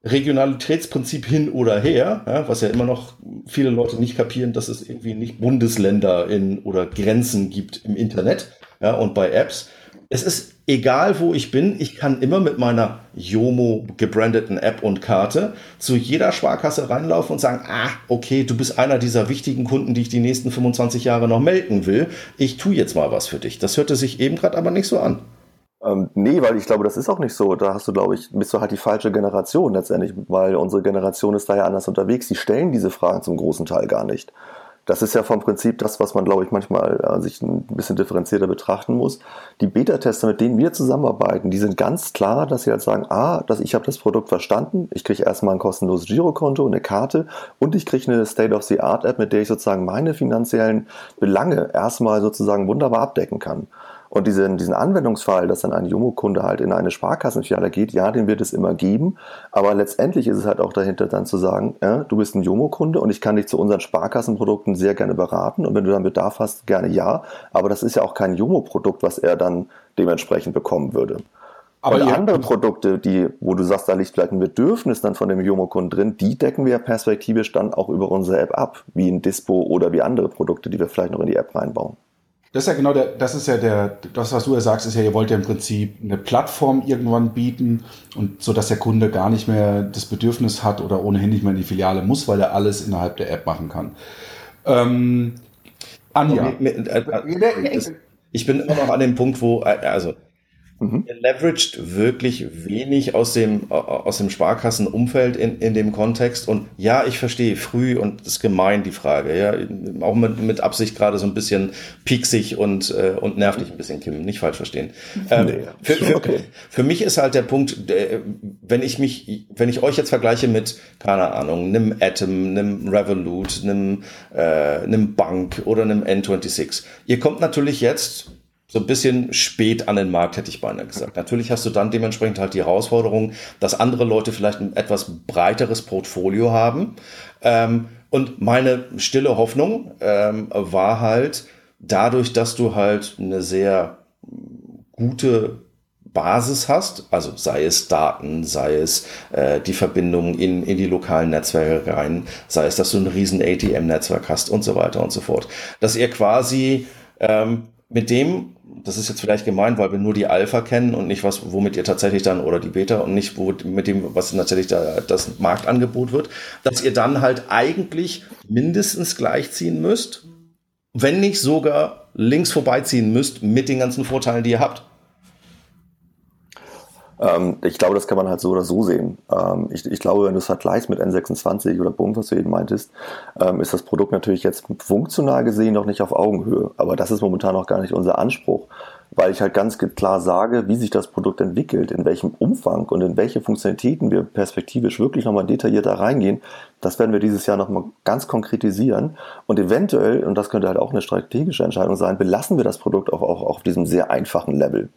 Regionalitätsprinzip hin oder her, ja, was ja immer noch viele Leute nicht kapieren, dass es irgendwie nicht Bundesländer in oder Grenzen gibt im Internet ja, und bei Apps. Es ist egal, wo ich bin, ich kann immer mit meiner Jomo gebrandeten App und Karte zu jeder Sparkasse reinlaufen und sagen, ah, okay, du bist einer dieser wichtigen Kunden, die ich die nächsten 25 Jahre noch melken will. Ich tue jetzt mal was für dich. Das hörte sich eben gerade aber nicht so an. Ähm, nee, weil ich glaube, das ist auch nicht so. Da hast du, glaube ich, bist du halt die falsche Generation letztendlich, weil unsere Generation ist da ja anders unterwegs. Die stellen diese Fragen zum großen Teil gar nicht. Das ist ja vom Prinzip das, was man, glaube ich, manchmal äh, sich ein bisschen differenzierter betrachten muss. Die Beta-Tester, mit denen wir zusammenarbeiten, die sind ganz klar, dass sie halt sagen, ah, dass ich habe das Produkt verstanden, ich kriege erstmal ein kostenloses Girokonto, eine Karte und ich kriege eine State-of-the-Art-App, mit der ich sozusagen meine finanziellen Belange erstmal sozusagen wunderbar abdecken kann. Und diesen, diesen Anwendungsfall, dass dann ein Jomo-Kunde halt in eine Sparkassenfiliale geht, ja, den wird es immer geben. Aber letztendlich ist es halt auch dahinter dann zu sagen, ja, du bist ein Jomo-Kunde und ich kann dich zu unseren Sparkassenprodukten sehr gerne beraten. Und wenn du dann Bedarf hast, gerne ja. Aber das ist ja auch kein Jomo-Produkt, was er dann dementsprechend bekommen würde. Aber und andere Produkte, die, wo du sagst, da liegt vielleicht ein Bedürfnis dann von dem Jomo-Kunden drin, die decken wir perspektivisch dann auch über unsere App ab, wie ein Dispo oder wie andere Produkte, die wir vielleicht noch in die App reinbauen. Das ist ja genau der, das ist ja der, das, was du ja sagst, ist ja, ihr wollt ja im Prinzip eine Plattform irgendwann bieten und so, dass der Kunde gar nicht mehr das Bedürfnis hat oder ohnehin nicht mehr in die Filiale muss, weil er alles innerhalb der App machen kann. Ähm, Anja. Ich bin immer noch an dem Punkt, wo, äh, also Mhm. Ihr leveraged wirklich wenig aus dem, aus dem Sparkassenumfeld in, in dem Kontext. Und ja, ich verstehe früh und das ist gemein, die Frage. Ja, auch mit, mit Absicht gerade so ein bisschen pieksig und, äh, und nervlich ein bisschen, Kim. Nicht falsch verstehen. *laughs* Ähm, nee, für, für, okay. für mich ist halt der Punkt, wenn ich mich, wenn ich euch jetzt vergleiche mit, keine Ahnung, einem Atom, einem Revolut, einem, äh, einem Bank oder einem N26. Ihr kommt natürlich jetzt so ein bisschen spät an den Markt, hätte ich beinahe gesagt. Natürlich hast du dann dementsprechend halt die Herausforderung, dass andere Leute vielleicht ein etwas breiteres Portfolio haben. Ähm, und meine stille Hoffnung ähm, war halt, dadurch, dass du halt eine sehr gute Basis hast, also sei es Daten, sei es äh, die Verbindung in, in die lokalen Netzwerke rein, sei es, dass du ein riesen ATM-Netzwerk hast und so weiter und so fort, dass ihr quasi ähm, mit dem das ist jetzt vielleicht gemeint, weil wir nur die Alpha kennen und nicht was, womit ihr tatsächlich dann, oder die Beta und nicht wo, mit dem, was tatsächlich da das Marktangebot wird, dass ihr dann halt eigentlich mindestens gleichziehen müsst, wenn nicht sogar links vorbeiziehen müsst mit den ganzen Vorteilen, die ihr habt. Ähm, ich glaube, das kann man halt so oder so sehen. Ähm, ich, ich, glaube, wenn du es vergleichst mit N26 oder Bund, was du eben meintest, ähm, ist das Produkt natürlich jetzt funktional gesehen noch nicht auf Augenhöhe. Aber das ist momentan noch gar nicht unser Anspruch, weil ich halt ganz klar sage, wie sich das Produkt entwickelt, in welchem Umfang und in welche Funktionalitäten wir perspektivisch wirklich nochmal detaillierter reingehen. Das werden wir dieses Jahr nochmal ganz konkretisieren. Und eventuell, und das könnte halt auch eine strategische Entscheidung sein, belassen wir das Produkt auch, auch auf diesem sehr einfachen Level.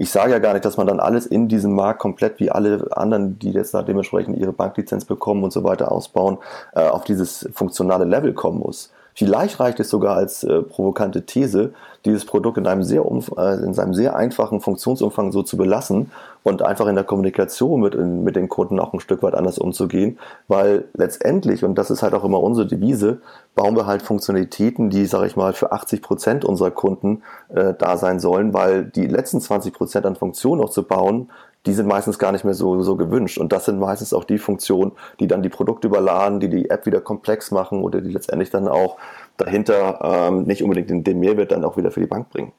Ich sage ja gar nicht, dass man dann alles in diesem Markt komplett wie alle anderen, die jetzt da dementsprechend ihre Banklizenz bekommen und so weiter ausbauen, äh, auf dieses funktionale Level kommen muss. Vielleicht reicht es sogar als äh, provokante These, dieses Produkt in einem sehr äh, in seinem sehr einfachen Funktionsumfang so zu belassen und einfach in der Kommunikation mit, in, mit den Kunden auch ein Stück weit anders umzugehen, weil letztendlich, und das ist halt auch immer unsere Devise, bauen wir halt Funktionalitäten, die, sage ich mal, für 80 Prozent unserer Kunden äh, da sein sollen, weil die letzten 20 Prozent an Funktionen noch zu bauen, die sind meistens gar nicht mehr so, so gewünscht. Und das sind meistens auch die Funktionen, die dann die Produkte überladen, die die App wieder komplex machen oder die letztendlich dann auch dahinter ähm, nicht unbedingt den, den Mehrwert dann auch wieder für die Bank bringen.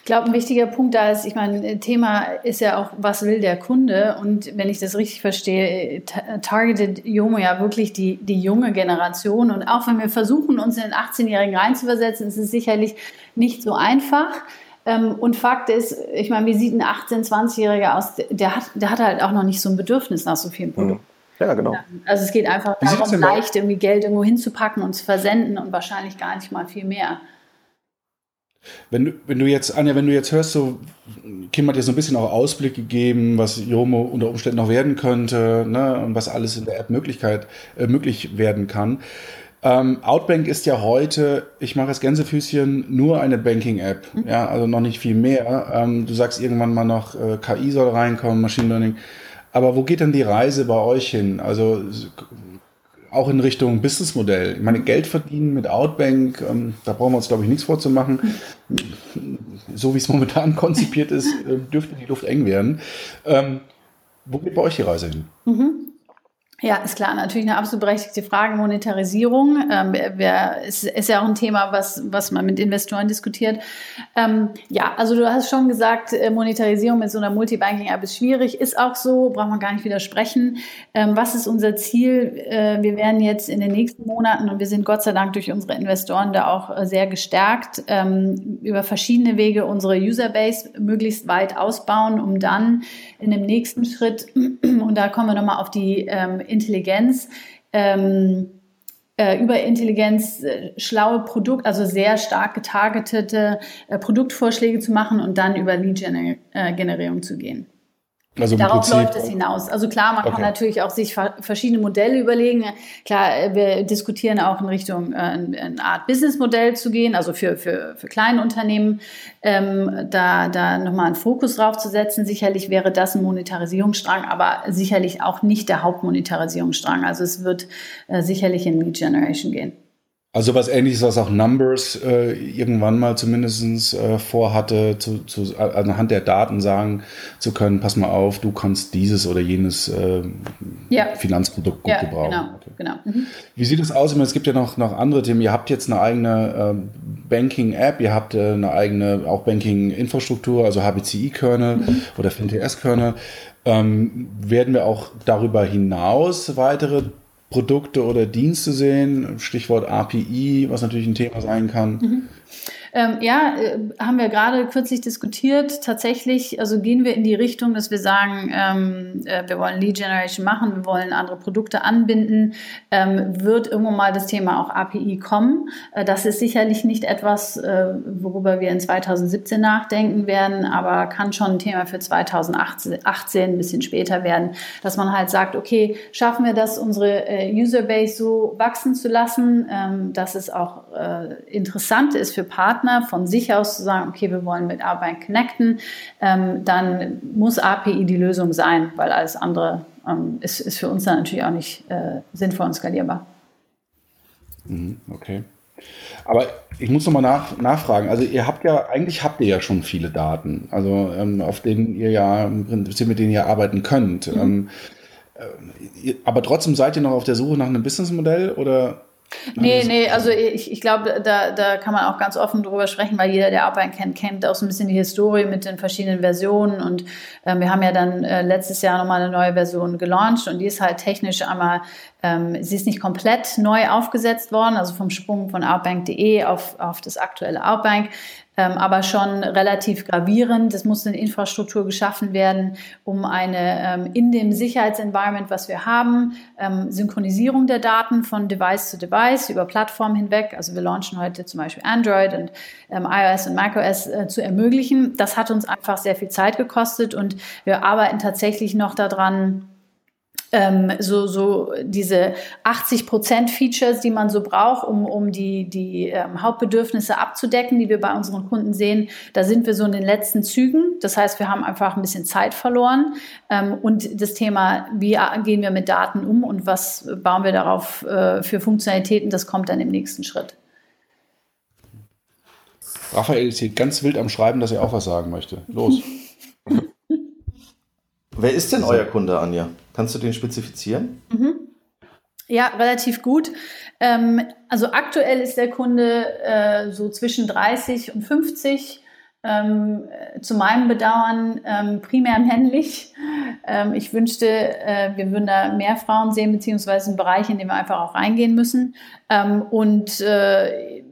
Ich glaube, ein wichtiger Punkt da ist, ich meine, Thema ist ja auch, was will der Kunde? Und wenn ich das richtig verstehe, targetet Jomo ja wirklich die, die junge Generation. Und auch wenn wir versuchen, uns in den 18-Jährigen reinzuversetzen, ist es sicherlich nicht so einfach. Ähm, und Fakt ist, ich meine, wie sieht ein 18-, 20-Jähriger aus? Der hat, der hat halt auch noch nicht so ein Bedürfnis nach so vielen Produkten. Mhm. Ja, genau. Also es geht einfach darum, leicht irgendwie Geld irgendwo hinzupacken und zu versenden und wahrscheinlich gar nicht mal viel mehr. Wenn du, wenn du jetzt, Anja, wenn du jetzt hörst, so, Kim hat dir so ein bisschen auch Ausblick gegeben, was Jomo unter Umständen noch werden könnte, ne, und was alles in der App Möglichkeit, äh, möglich werden kann. Ähm, Outbank ist ja heute, ich mache das Gänsefüßchen, nur eine Banking-App. Mhm. Ja, also noch nicht viel mehr. Ähm, du sagst irgendwann mal noch, äh, KI soll reinkommen, Machine Learning. Aber wo geht denn die Reise bei euch hin? Also auch in Richtung Businessmodell. Ich meine, Geld verdienen mit Outbank, ähm, da brauchen wir uns, glaube ich, nichts vorzumachen. So wie es momentan konzipiert ist, äh, dürfte die Luft eng werden. Ähm, wo geht bei euch die Reise hin? Mhm. Ja, ist klar, natürlich eine absolut berechtigte Frage. Monetarisierung ähm, wer, ist, ist ja auch ein Thema, was, was man mit Investoren diskutiert. Ähm, ja, also du hast schon gesagt, äh, Monetarisierung mit so einer Multibanking-App ist schwierig, ist auch so, braucht man gar nicht widersprechen. Ähm, was ist unser Ziel? Äh, wir werden jetzt in den nächsten Monaten, und wir sind Gott sei Dank durch unsere Investoren da auch äh, sehr gestärkt, ähm, über verschiedene Wege unsere Userbase möglichst weit ausbauen, um dann in dem nächsten Schritt, *clears throat* und da kommen wir nochmal auf die ähm, Intelligenz, ähm, äh, über Intelligenz äh, schlaue Produkt, also sehr stark getargetete äh, Produktvorschläge zu machen und dann über Lead-Generierung äh, zu gehen. Also Darauf Prinzip läuft es hinaus. Also klar, man okay. kann natürlich auch sich verschiedene Modelle überlegen. Klar, äh, wir diskutieren auch in Richtung äh, eine Art Businessmodell zu gehen, also für, für, für kleine Unternehmen, ähm, da, da nochmal einen Fokus drauf zu setzen. Sicherlich wäre das ein Monetarisierungsstrang, aber sicherlich auch nicht der Hauptmonetarisierungsstrang. Also es wird äh, sicherlich in Lead Generation gehen. Also was ähnliches, was auch Numbers äh, irgendwann mal zumindest äh, vorhatte, zu, zu, anhand der Daten sagen zu können, pass mal auf, du kannst dieses oder jenes äh, ja. Finanzprodukt gut ja, gebrauchen. Genau, okay. genau. Mhm. Wie sieht es aus? Es gibt ja noch, noch andere Themen. Ihr habt jetzt eine eigene äh, Banking-App, ihr habt äh, eine eigene auch Banking-Infrastruktur, also HBCI-Kernel mhm. oder FinTS-Kernel. Ähm, werden wir auch darüber hinaus weitere Produkte oder Dienste sehen, Stichwort API, was natürlich ein Thema sein kann. Mhm. Ähm, ja, äh, haben wir gerade kürzlich diskutiert. Tatsächlich, also gehen wir in die Richtung, dass wir sagen, ähm, äh, wir wollen Lead Generation machen, wir wollen andere Produkte anbinden, ähm, wird irgendwann mal das Thema auch API kommen. Äh, das ist sicherlich nicht etwas, äh, worüber wir in 2017 nachdenken werden, aber kann schon ein Thema für 2018 ein bisschen später werden, dass man halt sagt, okay, schaffen wir das, unsere äh, Userbase so wachsen zu lassen, ähm, dass es auch äh, interessant ist für Partner, Partner von sich aus zu sagen, okay, wir wollen mit Arbeit connecten, ähm, dann muss API die Lösung sein, weil alles andere ähm, ist, ist für uns dann natürlich auch nicht äh, sinnvoll und skalierbar. Mhm, okay. Aber ich muss nochmal nach, nachfragen. Also ihr habt ja, eigentlich habt ihr ja schon viele Daten, also ähm, auf denen ihr ja mit denen ihr arbeiten könnt. Mhm. Ähm, äh, aber trotzdem seid ihr noch auf der Suche nach einem Businessmodell oder Nee, nee, also ich, ich glaube, da, da kann man auch ganz offen drüber sprechen, weil jeder, der Arbeit kennt, kennt auch so ein bisschen die Historie mit den verschiedenen Versionen. Und äh, wir haben ja dann äh, letztes Jahr nochmal eine neue Version gelauncht und die ist halt technisch einmal, ähm, sie ist nicht komplett neu aufgesetzt worden, also vom Sprung von outbank.de auf, auf das aktuelle Outbank ähm, aber schon relativ gravierend. Es muss eine Infrastruktur geschaffen werden, um eine ähm, in dem Sicherheitsenvironment, was wir haben, ähm, Synchronisierung der Daten von Device zu Device über Plattformen hinweg. Also wir launchen heute zum Beispiel Android und ähm, iOS und macOS äh, zu ermöglichen. Das hat uns einfach sehr viel Zeit gekostet und wir arbeiten tatsächlich noch daran, ähm, so, so diese 80 Prozent Features, die man so braucht, um, um die, die ähm, Hauptbedürfnisse abzudecken, die wir bei unseren Kunden sehen. Da sind wir so in den letzten Zügen. Das heißt, wir haben einfach ein bisschen Zeit verloren. Ähm, und das Thema, wie gehen wir mit Daten um und was bauen wir darauf äh, für Funktionalitäten, das kommt dann im nächsten Schritt. Raphael ist hier ganz wild am Schreiben, dass er auch was sagen möchte. Los. *laughs* Wer ist denn euer Kunde, Anja? Kannst du den spezifizieren? Mhm. Ja, relativ gut. Ähm, also aktuell ist der Kunde äh, so zwischen 30 und 50. Ähm, zu meinem Bedauern ähm, primär männlich. Ähm, ich wünschte, äh, wir würden da mehr Frauen sehen, beziehungsweise einen Bereich, in dem wir einfach auch reingehen müssen. Ähm, und äh,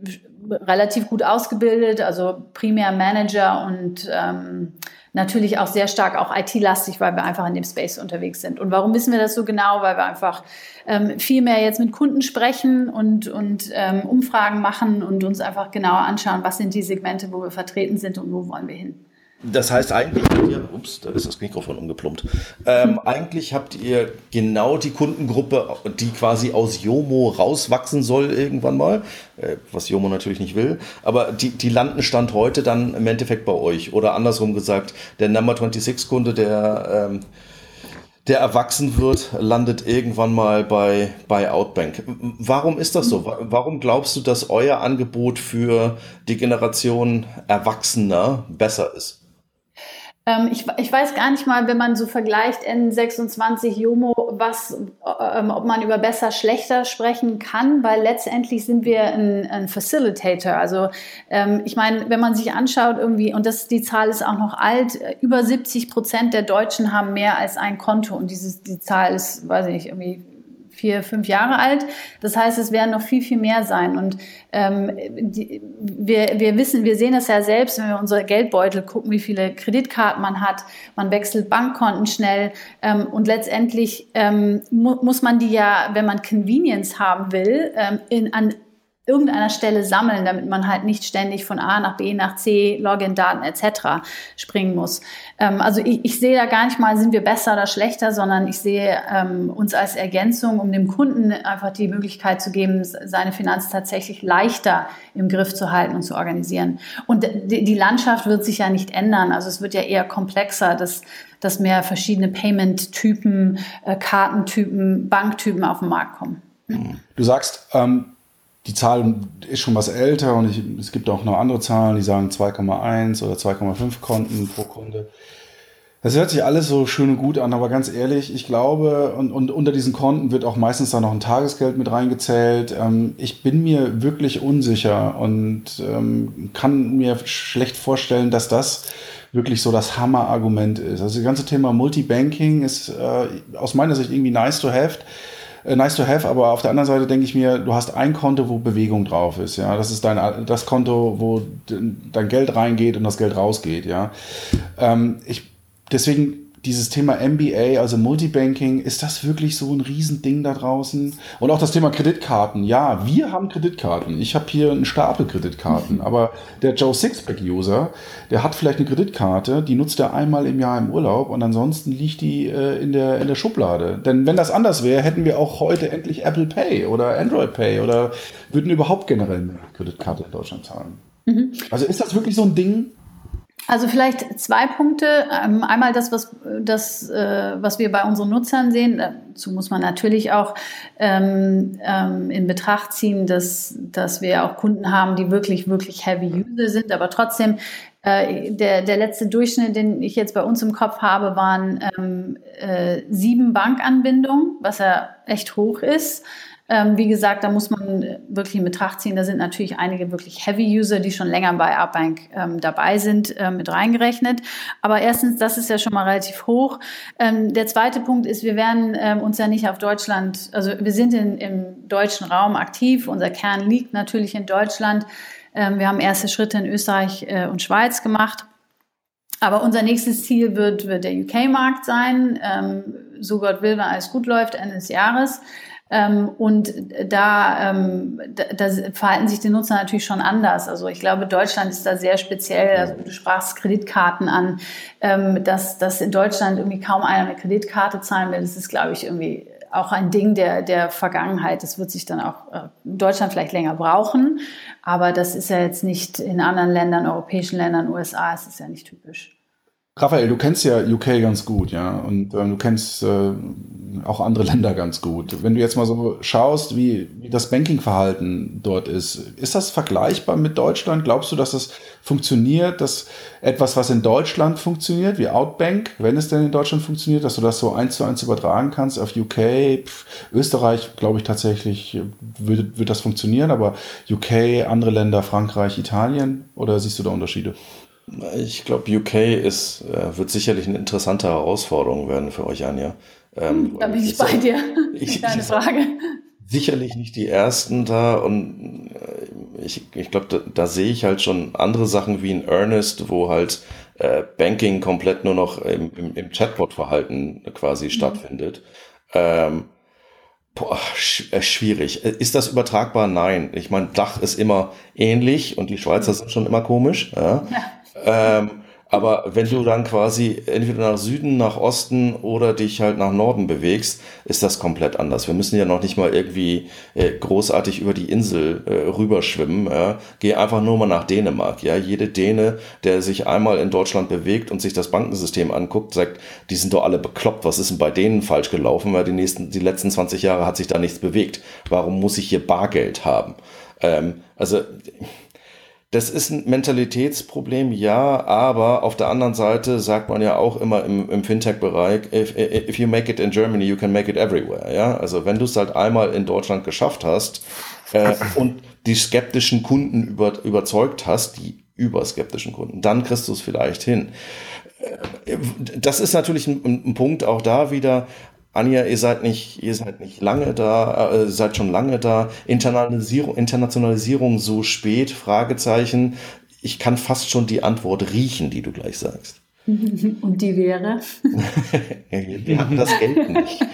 relativ gut ausgebildet, also primär Manager und ähm, natürlich auch sehr stark auch IT-lastig, weil wir einfach in dem Space unterwegs sind. Und warum wissen wir das so genau? Weil wir einfach ähm, viel mehr jetzt mit Kunden sprechen und, und ähm, Umfragen machen und uns einfach genauer anschauen, was sind die Segmente, wo wir vertreten sind und wo wollen wir hin. Das heißt eigentlich, ihr, ups, da ist das Mikrofon umgeplumpt. Ähm, *laughs* eigentlich habt ihr genau die Kundengruppe, die quasi aus Jomo rauswachsen soll irgendwann mal, äh, was Jomo natürlich nicht will, aber die, die landen Stand heute dann im Endeffekt bei euch. Oder andersrum gesagt, der Number 26 Kunde, der, ähm, der erwachsen wird, landet irgendwann mal bei, bei Outbank. Warum ist das so? Warum glaubst du, dass euer Angebot für die Generation Erwachsener besser ist? Ähm, ich, ich weiß gar nicht mal, wenn man so vergleicht N26 Jomo, was, ähm, ob man über besser, schlechter sprechen kann, weil letztendlich sind wir ein, ein Facilitator. Also ähm, ich meine, wenn man sich anschaut irgendwie, und das, die Zahl ist auch noch alt, über 70 Prozent der Deutschen haben mehr als ein Konto und dieses, die Zahl ist, weiß ich nicht, irgendwie vier, fünf Jahre alt. Das heißt, es werden noch viel, viel mehr sein. Und ähm, die, wir, wir wissen, wir sehen das ja selbst, wenn wir unsere Geldbeutel gucken, wie viele Kreditkarten man hat. Man wechselt Bankkonten schnell. Ähm, und letztendlich ähm, mu muss man die ja, wenn man Convenience haben will, ähm, in, an irgendeiner Stelle sammeln, damit man halt nicht ständig von A nach B nach C, Login-Daten etc. springen muss. Ähm, also ich, ich, sehe da gar nicht mal, sind wir besser oder schlechter, sondern ich sehe ähm, uns als Ergänzung, um dem Kunden einfach die Möglichkeit zu geben, seine Finanzen tatsächlich leichter im Griff zu halten und zu organisieren. Und die, die Landschaft wird sich ja nicht ändern. Also es wird ja eher komplexer, dass, dass mehr verschiedene Payment-Typen, äh, Kartentypen, Banktypen auf den Markt kommen. Du sagst, ähm die Zahl ist schon was älter und ich, es gibt auch noch andere Zahlen, die sagen 2,1 oder 2,5 Konten pro Kunde. Das hört sich alles so schön und gut an, aber ganz ehrlich, ich glaube, und, und unter diesen Konten wird auch meistens da noch ein Tagesgeld mit reingezählt. Ähm, ich bin mir wirklich unsicher und ähm, kann mir schlecht vorstellen, dass das wirklich so das Hammerargument ist. Also das ganze Thema Multibanking ist äh, aus meiner Sicht irgendwie nice to have nice to have, aber auf der anderen Seite denke ich mir, du hast ein Konto, wo Bewegung drauf ist, ja. Das ist dein, das Konto, wo dein Geld reingeht und das Geld rausgeht, ja. Ähm, ich, deswegen dieses Thema MBA, also Multibanking, ist das wirklich so ein Riesending da draußen? Und auch das Thema Kreditkarten. Ja, wir haben Kreditkarten. Ich habe hier einen Stapel Kreditkarten. Aber der Joe Sixpack-User, der hat vielleicht eine Kreditkarte, die nutzt er einmal im Jahr im Urlaub und ansonsten liegt die äh, in, der, in der Schublade. Denn wenn das anders wäre, hätten wir auch heute endlich Apple Pay oder Android Pay oder würden überhaupt generell eine Kreditkarte in Deutschland zahlen. Mhm. Also ist das wirklich so ein Ding? Also vielleicht zwei Punkte. Ähm, einmal das, was, das, äh, was wir bei unseren Nutzern sehen. Dazu muss man natürlich auch ähm, ähm, in Betracht ziehen, dass, dass wir auch Kunden haben, die wirklich, wirklich Heavy User sind. Aber trotzdem, äh, der, der letzte Durchschnitt, den ich jetzt bei uns im Kopf habe, waren äh, sieben Bankanbindungen, was ja echt hoch ist. Ähm, wie gesagt, da muss man wirklich in Betracht ziehen, da sind natürlich einige wirklich Heavy-User, die schon länger bei Upbank ähm, dabei sind, äh, mit reingerechnet. Aber erstens, das ist ja schon mal relativ hoch. Ähm, der zweite Punkt ist, wir werden ähm, uns ja nicht auf Deutschland, also wir sind in, im deutschen Raum aktiv, unser Kern liegt natürlich in Deutschland. Ähm, wir haben erste Schritte in Österreich äh, und Schweiz gemacht. Aber unser nächstes Ziel wird, wird der UK-Markt sein. Ähm, so Gott will, wenn alles gut läuft, Ende des Jahres. Ähm, und da, ähm, da, da, verhalten sich die Nutzer natürlich schon anders. Also ich glaube, Deutschland ist da sehr speziell. Also du sprachst Kreditkarten an, ähm, dass, dass in Deutschland irgendwie kaum einer eine Kreditkarte zahlen will. Das ist, glaube ich, irgendwie auch ein Ding der, der Vergangenheit. Das wird sich dann auch äh, Deutschland vielleicht länger brauchen. Aber das ist ja jetzt nicht in anderen Ländern, europäischen Ländern, USA, ist es ja nicht typisch. Raphael, du kennst ja UK ganz gut, ja, und äh, du kennst äh, auch andere *laughs* Länder ganz gut. Wenn du jetzt mal so schaust, wie, wie das Bankingverhalten dort ist, ist das vergleichbar mit Deutschland? Glaubst du, dass das funktioniert, dass etwas, was in Deutschland funktioniert, wie Outbank, wenn es denn in Deutschland funktioniert, dass du das so eins zu eins übertragen kannst auf UK, Pff, Österreich, glaube ich tatsächlich, wird, wird das funktionieren, aber UK, andere Länder, Frankreich, Italien, oder siehst du da Unterschiede? Ich glaube, UK ist, äh, wird sicherlich eine interessante Herausforderung werden für euch, Anja. Ähm, hm, da bin ich bei dir. *laughs* Ich, Keine Frage. Sicherlich nicht die ersten da und äh, ich, ich glaube, da, da sehe ich halt schon andere Sachen wie in Earnest, wo halt äh, Banking komplett nur noch im, im, im Chatbot-Verhalten quasi mhm. stattfindet. Ähm, boah, äh, schwierig. Ist das übertragbar? Nein. Ich meine, Dach ist immer ähnlich und die Schweizer sind schon immer komisch. Ja. Ähm, Aber wenn du dann quasi entweder nach Süden, nach Osten oder dich halt nach Norden bewegst, ist das komplett anders. Wir müssen ja noch nicht mal irgendwie äh, großartig über die Insel äh, rüberschwimmen. Ja. Geh einfach nur mal nach Dänemark. Ja, jede Däne, der sich einmal in Deutschland bewegt und sich das Bankensystem anguckt, sagt, die sind doch alle bekloppt. Was ist denn bei denen falsch gelaufen? Weil die nächsten, die letzten 20 Jahre hat sich da nichts bewegt. Warum muss ich hier Bargeld haben? Ähm, also das ist ein Mentalitätsproblem, ja, aber auf der anderen Seite sagt man ja auch immer im, im Fintech-Bereich, if, if, you make it in Germany, you can make it everywhere. Ja, also wenn du es halt einmal in Deutschland geschafft hast äh, *laughs* und die skeptischen Kunden über, überzeugt hast, die überskeptischen Kunden, dann kriegst du es vielleicht hin. Äh, das ist natürlich ein, ein Punkt auch da wieder. Anja, ihr seid nicht, ihr seid nicht lange da, äh, seid schon lange da. Internationalisierung, Internationalisierung so spät? Fragezeichen. Ich kann fast schon die Antwort riechen, die du gleich sagst. *laughs* Und die wäre? *laughs* Wir haben das Geld nicht.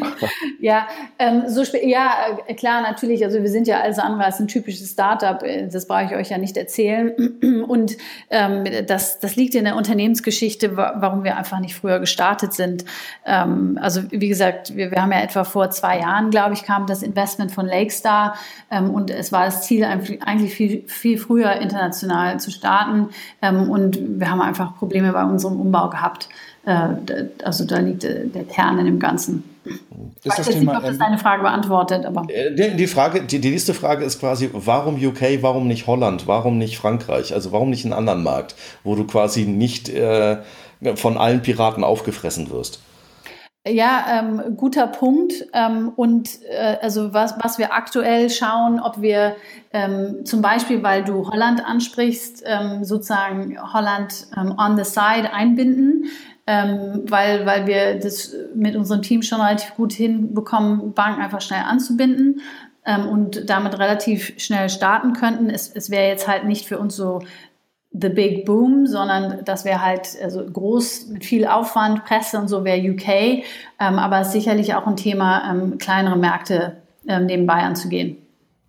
*laughs* ja, ähm, so ja, äh, klar, natürlich. Also wir sind ja alles andere als ein typisches Startup. Äh, das brauche ich euch ja nicht erzählen. *clears throat* Und ähm, das, das liegt in der Unternehmensgeschichte, warum wir einfach nicht früher gestartet sind. Ähm, also wie gesagt, wir, wir haben ja etwa vor zwei Jahren, glaube ich, kam das Investment von Lakestar ähm, und es war das Ziel, eigentlich viel, viel früher international zu starten. Ähm, und wir haben einfach Probleme bei unserem Umbau gehabt. Äh, also da liegt der Kern in dem Ganzen. Ist ich weiß jetzt nicht, ob das deine Frage beantwortet, aber. Äh, die, Frage, die, die nächste Frage ist quasi, warum UK, warum nicht Holland, warum nicht Frankreich? Also warum nicht einen anderen Markt, wo du quasi nicht äh, von allen Piraten aufgefressen wirst? Ja, ähm, guter Punkt. Ähm, und äh, also was, was wir aktuell schauen, ob wir ähm, zum Beispiel, weil du Holland ansprichst, ähm, sozusagen Holland ähm, on the side einbinden, ähm, weil, weil wir das mit unserem Team schon relativ gut hinbekommen, Banken einfach schnell anzubinden und damit relativ schnell starten könnten. Es, es wäre jetzt halt nicht für uns so the big boom, sondern das wäre halt also groß mit viel Aufwand, Presse und so wäre UK, ähm, aber sicherlich auch ein Thema, ähm, kleinere Märkte ähm, nebenbei anzugehen.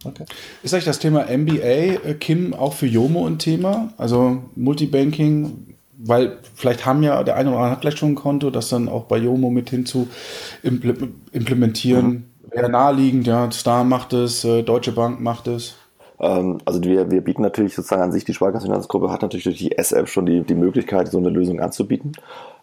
Okay. Ist euch das Thema MBA, äh, Kim, auch für Jomo ein Thema? Also Multibanking, weil vielleicht haben ja der eine oder andere hat vielleicht schon ein Konto, das dann auch bei Jomo mit hin zu implementieren. Mhm. Wäre naheliegend, ja, Star macht es, äh, Deutsche Bank macht es. Ähm, also wir, wir bieten natürlich sozusagen an sich, die Sparkassenfinanzgruppe hat natürlich durch die S-App schon die, die Möglichkeit, so eine Lösung anzubieten.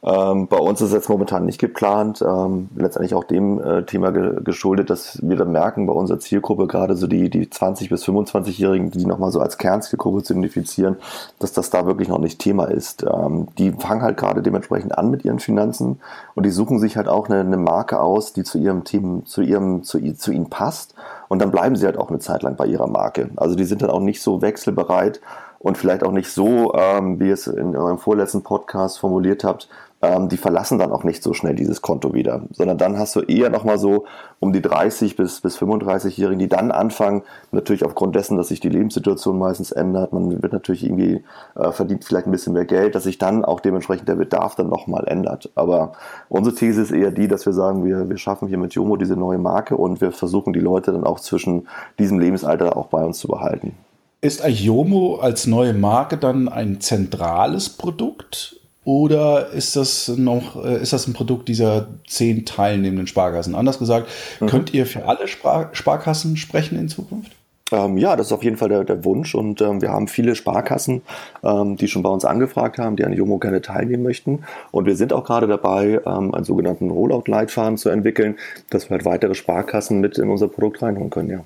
Ähm, bei uns ist es jetzt momentan nicht geplant, ähm, letztendlich auch dem äh, Thema ge geschuldet, dass wir dann merken, bei unserer Zielgruppe gerade so die, die 20- bis 25-Jährigen, die nochmal so als Kernzielgruppe zu identifizieren, dass das da wirklich noch nicht Thema ist. Ähm, die fangen halt gerade dementsprechend an mit ihren Finanzen und die suchen sich halt auch eine, eine Marke aus, die zu ihrem Team, zu ihrem, zu, zu ihnen passt und dann bleiben sie halt auch eine Zeit lang bei ihrer Marke. Also die sind dann auch nicht so wechselbereit und vielleicht auch nicht so, ähm, wie ihr es in eurem vorletzten Podcast formuliert habt, ähm, die verlassen dann auch nicht so schnell dieses Konto wieder, sondern dann hast du eher nochmal so um die 30 bis, bis 35-Jährigen, die dann anfangen, natürlich aufgrund dessen, dass sich die Lebenssituation meistens ändert, man wird natürlich irgendwie, äh, verdient vielleicht ein bisschen mehr Geld, dass sich dann auch dementsprechend der Bedarf dann nochmal ändert. Aber unsere These ist eher die, dass wir sagen, wir, wir schaffen hier mit Jomo diese neue Marke und wir versuchen die Leute dann auch zwischen diesem Lebensalter auch bei uns zu behalten. Ist Ayomo als neue Marke dann ein zentrales Produkt oder ist das noch, äh, ist das ein Produkt dieser zehn teilnehmenden Sparkassen? Anders gesagt, mhm. könnt ihr für alle Spar Sparkassen sprechen in Zukunft? Ähm, ja, das ist auf jeden Fall der, der Wunsch und ähm, wir haben viele Sparkassen, ähm, die schon bei uns angefragt haben, die an Jomo gerne teilnehmen möchten. Und wir sind auch gerade dabei, ähm, einen sogenannten Rollout-Leitfaden zu entwickeln, dass wir halt weitere Sparkassen mit in unser Produkt reinholen können, ja.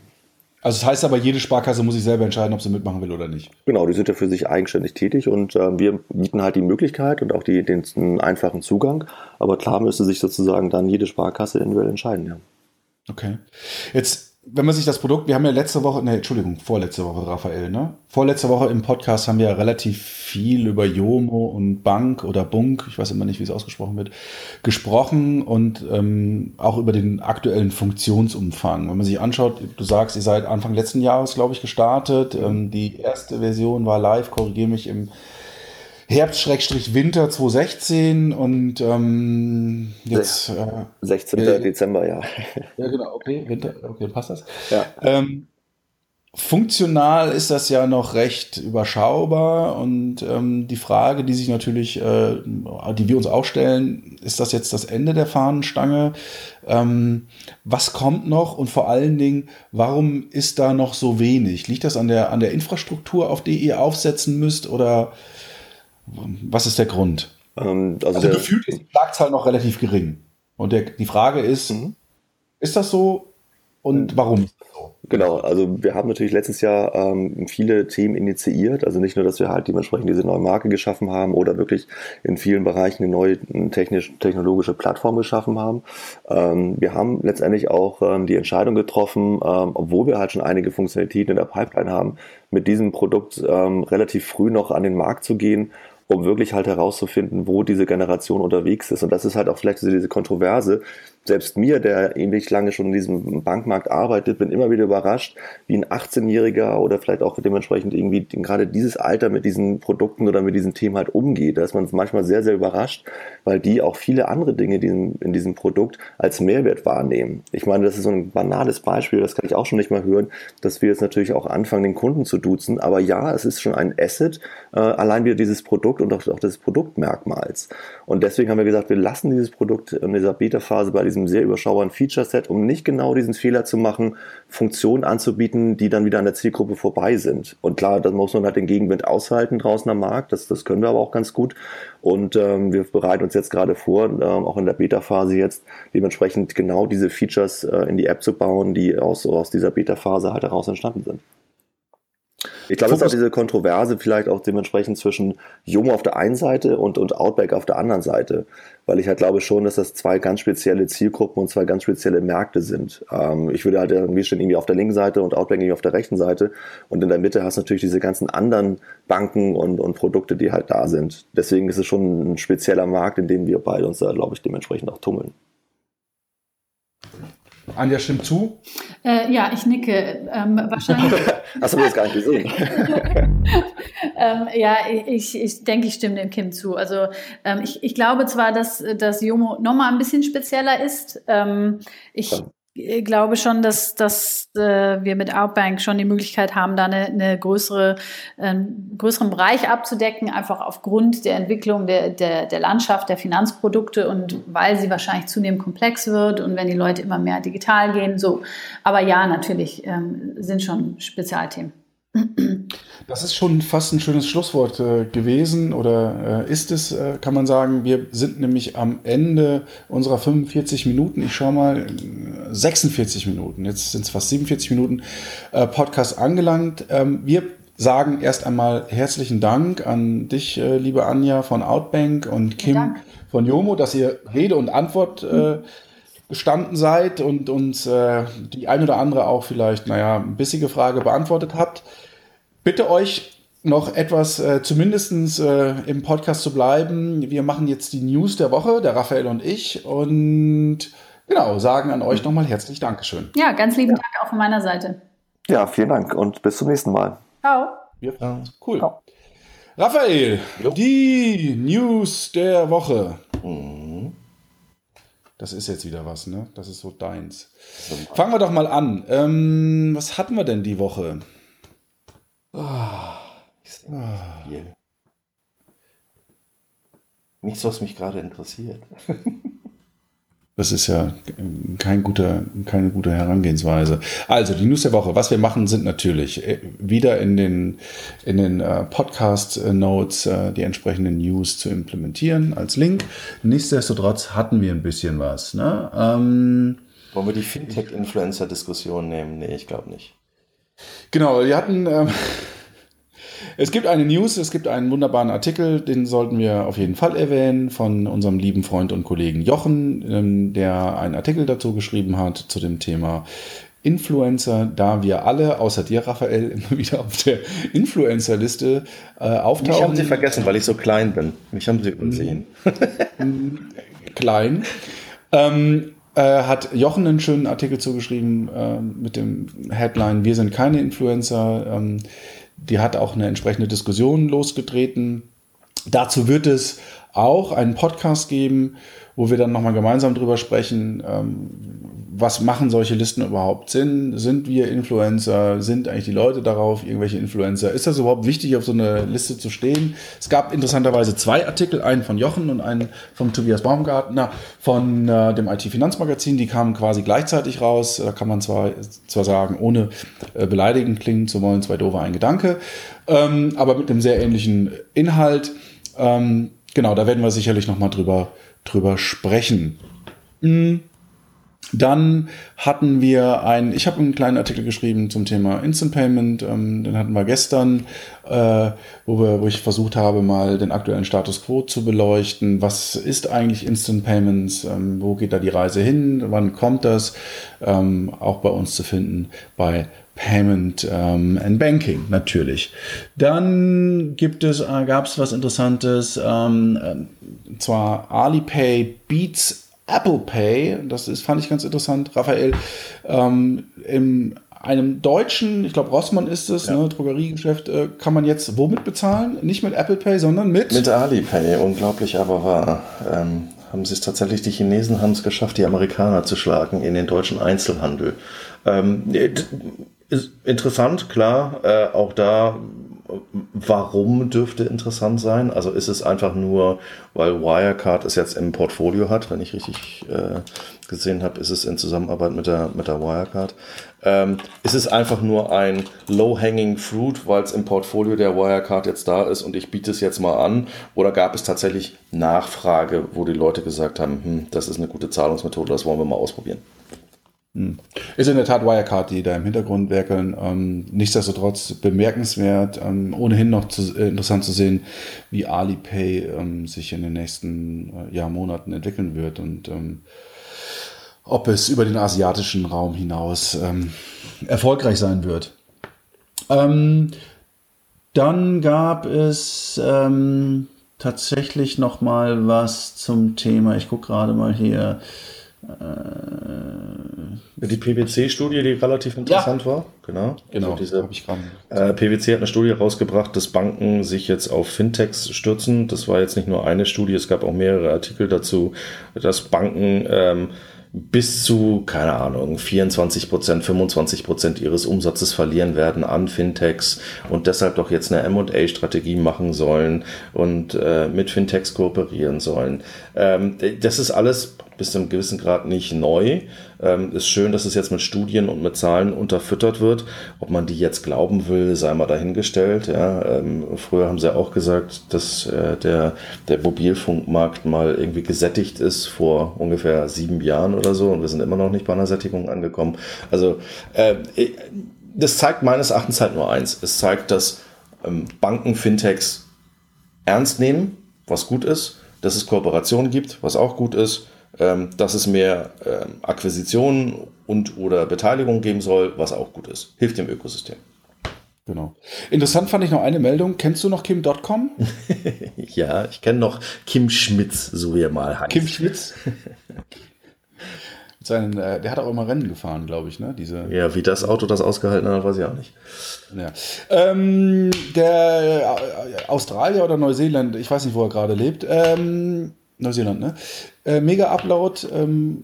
Also das heißt aber, jede Sparkasse muss sich selber entscheiden, ob sie mitmachen will oder nicht. Genau, die sind ja für sich eigenständig tätig und äh, wir bieten halt die Möglichkeit und auch die, den, den einfachen Zugang. Aber klar müsste sich sozusagen dann jede Sparkasse individuell entscheiden, ja. Okay. Jetzt wenn man sich das Produkt, wir haben ja letzte Woche, ne, Entschuldigung, vorletzte Woche, Raphael, ne? Vorletzte Woche im Podcast haben wir ja relativ viel über Jomo und Bank oder Bunk, ich weiß immer nicht, wie es ausgesprochen wird, gesprochen und ähm, auch über den aktuellen Funktionsumfang. Wenn man sich anschaut, du sagst, ihr seid Anfang letzten Jahres, glaube ich, gestartet. Ähm, die erste Version war live, korrigiere mich, im Herbst-Winter 2016 und ähm, jetzt. Äh, 16. Äh, Dezember, ja. Ja, genau, okay, Winter, okay, passt das. Ja. Ähm, Funktional ist das ja noch recht überschaubar und ähm, die Frage, die sich natürlich, äh, die wir uns auch stellen, ist das jetzt das Ende der Fahnenstange? Ähm, was kommt noch und vor allen Dingen, warum ist da noch so wenig? Liegt das an der, an der Infrastruktur, auf die ihr aufsetzen müsst oder was ist der Grund? Ähm, also, also gefühlt ist die Schlagzahl noch relativ gering. Und der, die Frage ist, mhm. ist das so und warum? Genau, also wir haben natürlich letztes Jahr ähm, viele Themen initiiert. Also nicht nur, dass wir halt dementsprechend diese neue Marke geschaffen haben oder wirklich in vielen Bereichen eine neue technisch, technologische Plattform geschaffen haben. Ähm, wir haben letztendlich auch ähm, die Entscheidung getroffen, ähm, obwohl wir halt schon einige Funktionalitäten in der Pipeline haben, mit diesem Produkt ähm, relativ früh noch an den Markt zu gehen um wirklich halt herauszufinden, wo diese Generation unterwegs ist. Und das ist halt auch vielleicht diese Kontroverse, selbst mir, der ewig lange schon in diesem Bankmarkt arbeitet, bin immer wieder überrascht, wie ein 18-Jähriger oder vielleicht auch dementsprechend irgendwie gerade dieses Alter mit diesen Produkten oder mit diesen Themen halt umgeht. Da ist man manchmal sehr, sehr überrascht, weil die auch viele andere Dinge in diesem Produkt als Mehrwert wahrnehmen. Ich meine, das ist so ein banales Beispiel, das kann ich auch schon nicht mal hören, dass wir jetzt natürlich auch anfangen, den Kunden zu duzen. Aber ja, es ist schon ein Asset, äh, allein wieder dieses Produkt und auch, auch des Produktmerkmals. Und deswegen haben wir gesagt, wir lassen dieses Produkt in dieser Beta-Phase bei diesem diesem sehr überschaubaren Feature-Set, um nicht genau diesen Fehler zu machen, Funktionen anzubieten, die dann wieder an der Zielgruppe vorbei sind. Und klar, da muss man halt den Gegenwind aushalten draußen am Markt, das, das können wir aber auch ganz gut. Und ähm, wir bereiten uns jetzt gerade vor, ähm, auch in der Beta-Phase jetzt, dementsprechend genau diese Features äh, in die App zu bauen, die aus, aus dieser Beta-Phase halt heraus entstanden sind. Ich glaube, es ist auch diese Kontroverse vielleicht auch dementsprechend zwischen Jung auf der einen Seite und, und Outback auf der anderen Seite. Weil ich halt glaube schon, dass das zwei ganz spezielle Zielgruppen und zwei ganz spezielle Märkte sind. Ähm, ich würde halt irgendwie stehen irgendwie auf der linken Seite und Outback irgendwie auf der rechten Seite. Und in der Mitte hast du natürlich diese ganzen anderen Banken und, und Produkte, die halt da sind. Deswegen ist es schon ein spezieller Markt, in dem wir beide uns da, glaube ich, dementsprechend auch tummeln. Anja stimmt zu? Äh, ja, ich nicke. Ähm, wahrscheinlich. *laughs* Hast du das gar nicht gesehen? *laughs* ähm, ja, ich, ich denke, ich stimme dem Kim zu. Also ähm, ich, ich glaube zwar, dass, dass Jomo nochmal ein bisschen spezieller ist. Ähm, ich glaube schon, dass, dass äh, wir mit Outbank schon die Möglichkeit haben, da eine, eine größere, einen größeren Bereich abzudecken, einfach aufgrund der Entwicklung der, der, der Landschaft, der Finanzprodukte und weil sie wahrscheinlich zunehmend komplex wird und wenn die Leute immer mehr digital gehen. So. Aber ja, natürlich ähm, sind schon Spezialthemen. Das ist schon fast ein schönes Schlusswort äh, gewesen oder äh, ist es, äh, kann man sagen. Wir sind nämlich am Ende unserer 45 Minuten, ich schaue mal, 46 Minuten, jetzt sind es fast 47 Minuten äh, Podcast angelangt. Ähm, wir sagen erst einmal herzlichen Dank an dich, äh, liebe Anja von Outbank und Kim von Jomo, dass ihr Rede und Antwort äh, gestanden seid und uns äh, die ein oder andere auch vielleicht, naja, bissige Frage beantwortet habt bitte euch noch etwas äh, zumindest äh, im Podcast zu bleiben. Wir machen jetzt die News der Woche, der Raphael und ich. Und genau, sagen an euch nochmal herzlich Dankeschön. Ja, ganz lieben ja. Dank auch von meiner Seite. Ja, vielen Dank und bis zum nächsten Mal. Ciao. Wir, ja, cool. Ciao. Raphael, jo. die News der Woche. Mhm. Das ist jetzt wieder was, ne? Das ist so deins. Fangen wir doch mal an. Ähm, was hatten wir denn die Woche? Oh, ich sehe nicht viel. Nichts, was mich gerade interessiert. *laughs* Das ist ja kein guter, keine gute Herangehensweise. Also, die News der Woche. Was wir machen, sind natürlich äh, wieder in den, in den äh, Podcast-Notes äh, die entsprechenden News zu implementieren als Link. Nichtsdestotrotz hatten wir ein bisschen was. Ne? Ähm, Wollen wir die Fintech-Influencer-Diskussion nehmen? Nee, ich glaube nicht. Genau, wir hatten. Ähm, *laughs* es gibt eine News, es gibt einen wunderbaren Artikel, den sollten wir auf jeden Fall erwähnen, von unserem lieben Freund und Kollegen Jochen, ähm, der einen Artikel dazu geschrieben hat zu dem Thema Influencer, da wir alle, außer dir, Raphael, *laughs* immer wieder auf der Influencer-Liste äh, auftauchen. Mich haben sie vergessen, weil ich so klein bin. Mich haben sie übersehen. *laughs* klein. Ähm, äh, hat Jochen einen schönen Artikel zugeschrieben äh, mit dem Headline Wir sind keine Influencer. Ähm, die hat auch eine entsprechende Diskussion losgetreten. Dazu wird es auch einen Podcast geben, wo wir dann nochmal gemeinsam drüber sprechen, ähm, was machen solche Listen überhaupt Sinn? Sind wir Influencer? Sind eigentlich die Leute darauf irgendwelche Influencer? Ist das überhaupt wichtig, auf so einer Liste zu stehen? Es gab interessanterweise zwei Artikel, einen von Jochen und einen von Tobias Baumgartner von äh, dem IT-Finanzmagazin. Die kamen quasi gleichzeitig raus. Da kann man zwar, zwar sagen, ohne äh, beleidigend klingen zu wollen, zwei doofe, ein Gedanke, ähm, aber mit einem sehr ähnlichen Inhalt. Ähm, genau, da werden wir sicherlich nochmal drüber, drüber sprechen. Mhm. Dann hatten wir ein, ich habe einen kleinen Artikel geschrieben zum Thema Instant Payment. Ähm, den hatten wir gestern, äh, wo, wir, wo ich versucht habe, mal den aktuellen Status quo zu beleuchten. Was ist eigentlich Instant Payments? Ähm, wo geht da die Reise hin? Wann kommt das? Ähm, auch bei uns zu finden bei Payment ähm, and Banking natürlich. Dann gibt es, äh, gab es was Interessantes, ähm, äh, zwar Alipay Beats Apple Pay, das ist, fand ich ganz interessant, Raphael, ähm, in einem deutschen, ich glaube Rossmann ist es, ja. ne, Drogeriegeschäft, äh, kann man jetzt womit bezahlen? Nicht mit Apple Pay, sondern mit? Mit Alipay, unglaublich aber wahr. Ähm, haben sie es tatsächlich, die Chinesen haben es geschafft, die Amerikaner zu schlagen in den deutschen Einzelhandel. Ähm, ist interessant, klar, äh, auch da Warum dürfte interessant sein? Also ist es einfach nur, weil Wirecard es jetzt im Portfolio hat, wenn ich richtig äh, gesehen habe, ist es in Zusammenarbeit mit der, mit der Wirecard. Ähm, ist es einfach nur ein low-hanging fruit, weil es im Portfolio der Wirecard jetzt da ist und ich biete es jetzt mal an? Oder gab es tatsächlich Nachfrage, wo die Leute gesagt haben, hm, das ist eine gute Zahlungsmethode, das wollen wir mal ausprobieren? Hm. Ist in der Tat Wirecard, die da im Hintergrund werkeln. Ähm, nichtsdestotrotz bemerkenswert. Ähm, ohnehin noch zu, äh, interessant zu sehen, wie Alipay ähm, sich in den nächsten äh, Jahr, Monaten entwickeln wird und ähm, ob es über den asiatischen Raum hinaus ähm, erfolgreich sein wird. Ähm, dann gab es tatsächlich noch mal was zum Thema. Ich gucke gerade mal hier. Äh, die PwC-Studie, die relativ interessant ja. war. Genau. Genau, also diese, äh, PwC hat eine Studie rausgebracht, dass Banken sich jetzt auf Fintechs stürzen. Das war jetzt nicht nur eine Studie, es gab auch mehrere Artikel dazu, dass Banken ähm, bis zu, keine Ahnung, 24 Prozent, 25 Prozent ihres Umsatzes verlieren werden an Fintechs und deshalb doch jetzt eine M&A-Strategie machen sollen und äh, mit Fintechs kooperieren sollen. Ähm, das ist alles bis zu einem gewissen Grad nicht neu. Ähm, ist schön, dass es jetzt mit Studien und mit Zahlen unterfüttert wird. Ob man die jetzt glauben will, sei mal dahingestellt. Ja, ähm, früher haben sie auch gesagt, dass äh, der, der Mobilfunkmarkt mal irgendwie gesättigt ist vor ungefähr sieben Jahren oder so und wir sind immer noch nicht bei einer Sättigung angekommen. Also äh, das zeigt meines Erachtens halt nur eins. Es zeigt, dass ähm, Banken, Fintechs ernst nehmen, was gut ist, dass es Kooperationen gibt, was auch gut ist dass es mehr ähm, Akquisitionen und oder Beteiligung geben soll, was auch gut ist. Hilft dem Ökosystem. Genau. Interessant fand ich noch eine Meldung. Kennst du noch Kim.com? *laughs* ja, ich kenne noch Kim Schmitz, so wie er mal heißt. Kim Schmitz? *laughs* Seinen, äh, der hat auch immer Rennen gefahren, glaube ich, ne? Diese ja, wie das Auto das ausgehalten hat, weiß ich auch nicht. Ja. Ähm, der äh, Australier oder Neuseeland, ich weiß nicht, wo er gerade lebt, ähm, Neuseeland, ne? Äh, Mega Upload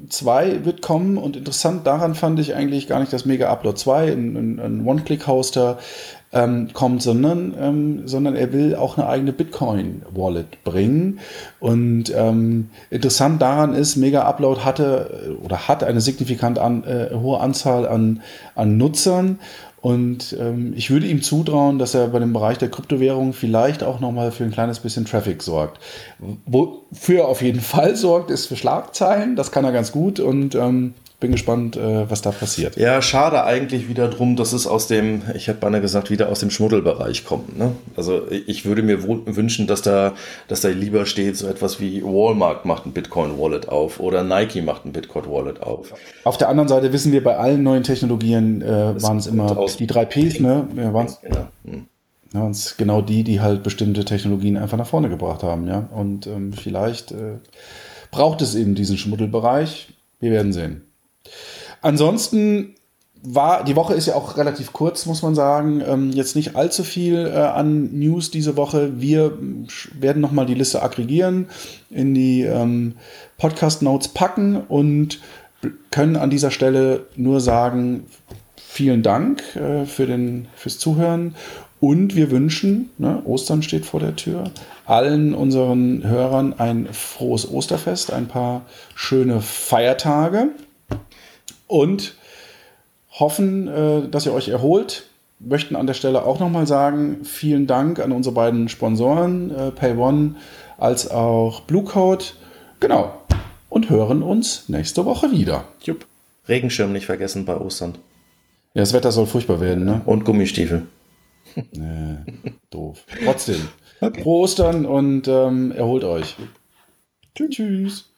2 ähm, wird kommen und interessant daran fand ich eigentlich gar nicht, dass Mega Upload 2 ein, ein, ein One-Click-Hoster ähm, kommt, sondern, ähm, sondern er will auch eine eigene Bitcoin-Wallet bringen. Und ähm, interessant daran ist, Mega Upload hatte oder hat eine signifikant an, äh, hohe Anzahl an, an Nutzern und ähm, ich würde ihm zutrauen, dass er bei dem Bereich der Kryptowährung vielleicht auch nochmal für ein kleines bisschen Traffic sorgt. Wofür er auf jeden *laughs* Fall sorgt, ist für Schlagzeilen. Das kann er ganz gut und ähm, bin gespannt, äh, was da passiert. Ja, schade eigentlich wieder drum, dass es aus dem, ich hätte beinahe gesagt, wieder aus dem Schmuddelbereich kommt. Ne? Also ich würde mir wünschen, dass da, dass da lieber steht, so etwas wie Walmart macht ein Bitcoin-Wallet auf oder Nike macht ein Bitcoin-Wallet auf. Auf der anderen Seite wissen wir, bei allen neuen Technologien äh, waren es immer die drei Ps, ne? Ja, waren es ja. hm. ja, genau die, die halt bestimmte Technologien einfach nach vorne gebracht haben, ja. Und ähm, vielleicht äh, braucht es eben diesen Schmuddelbereich. Wir werden sehen. Ansonsten war, die Woche ist ja auch relativ kurz, muss man sagen. Ähm, jetzt nicht allzu viel äh, an News diese Woche. Wir werden nochmal die Liste aggregieren, in die ähm, Podcast-Notes packen und können an dieser Stelle nur sagen, vielen Dank äh, für den, fürs Zuhören. Und wir wünschen, ne, Ostern steht vor der Tür, allen unseren Hörern ein frohes Osterfest, ein paar schöne Feiertage und hoffen, äh, dass ihr euch erholt. Möchten an der Stelle auch nochmal sagen, vielen Dank an unsere beiden Sponsoren, äh, PayOne als auch Bluecode. Genau. Und hören uns nächste Woche wieder. Jupp. Regenschirm nicht vergessen bei Ostern. Ja, das Wetter soll furchtbar werden, ne? Und Gummistiefel. *laughs* Nee, doof. Trotzdem. Pro Ostern und ähm, erholt euch. Tschüss.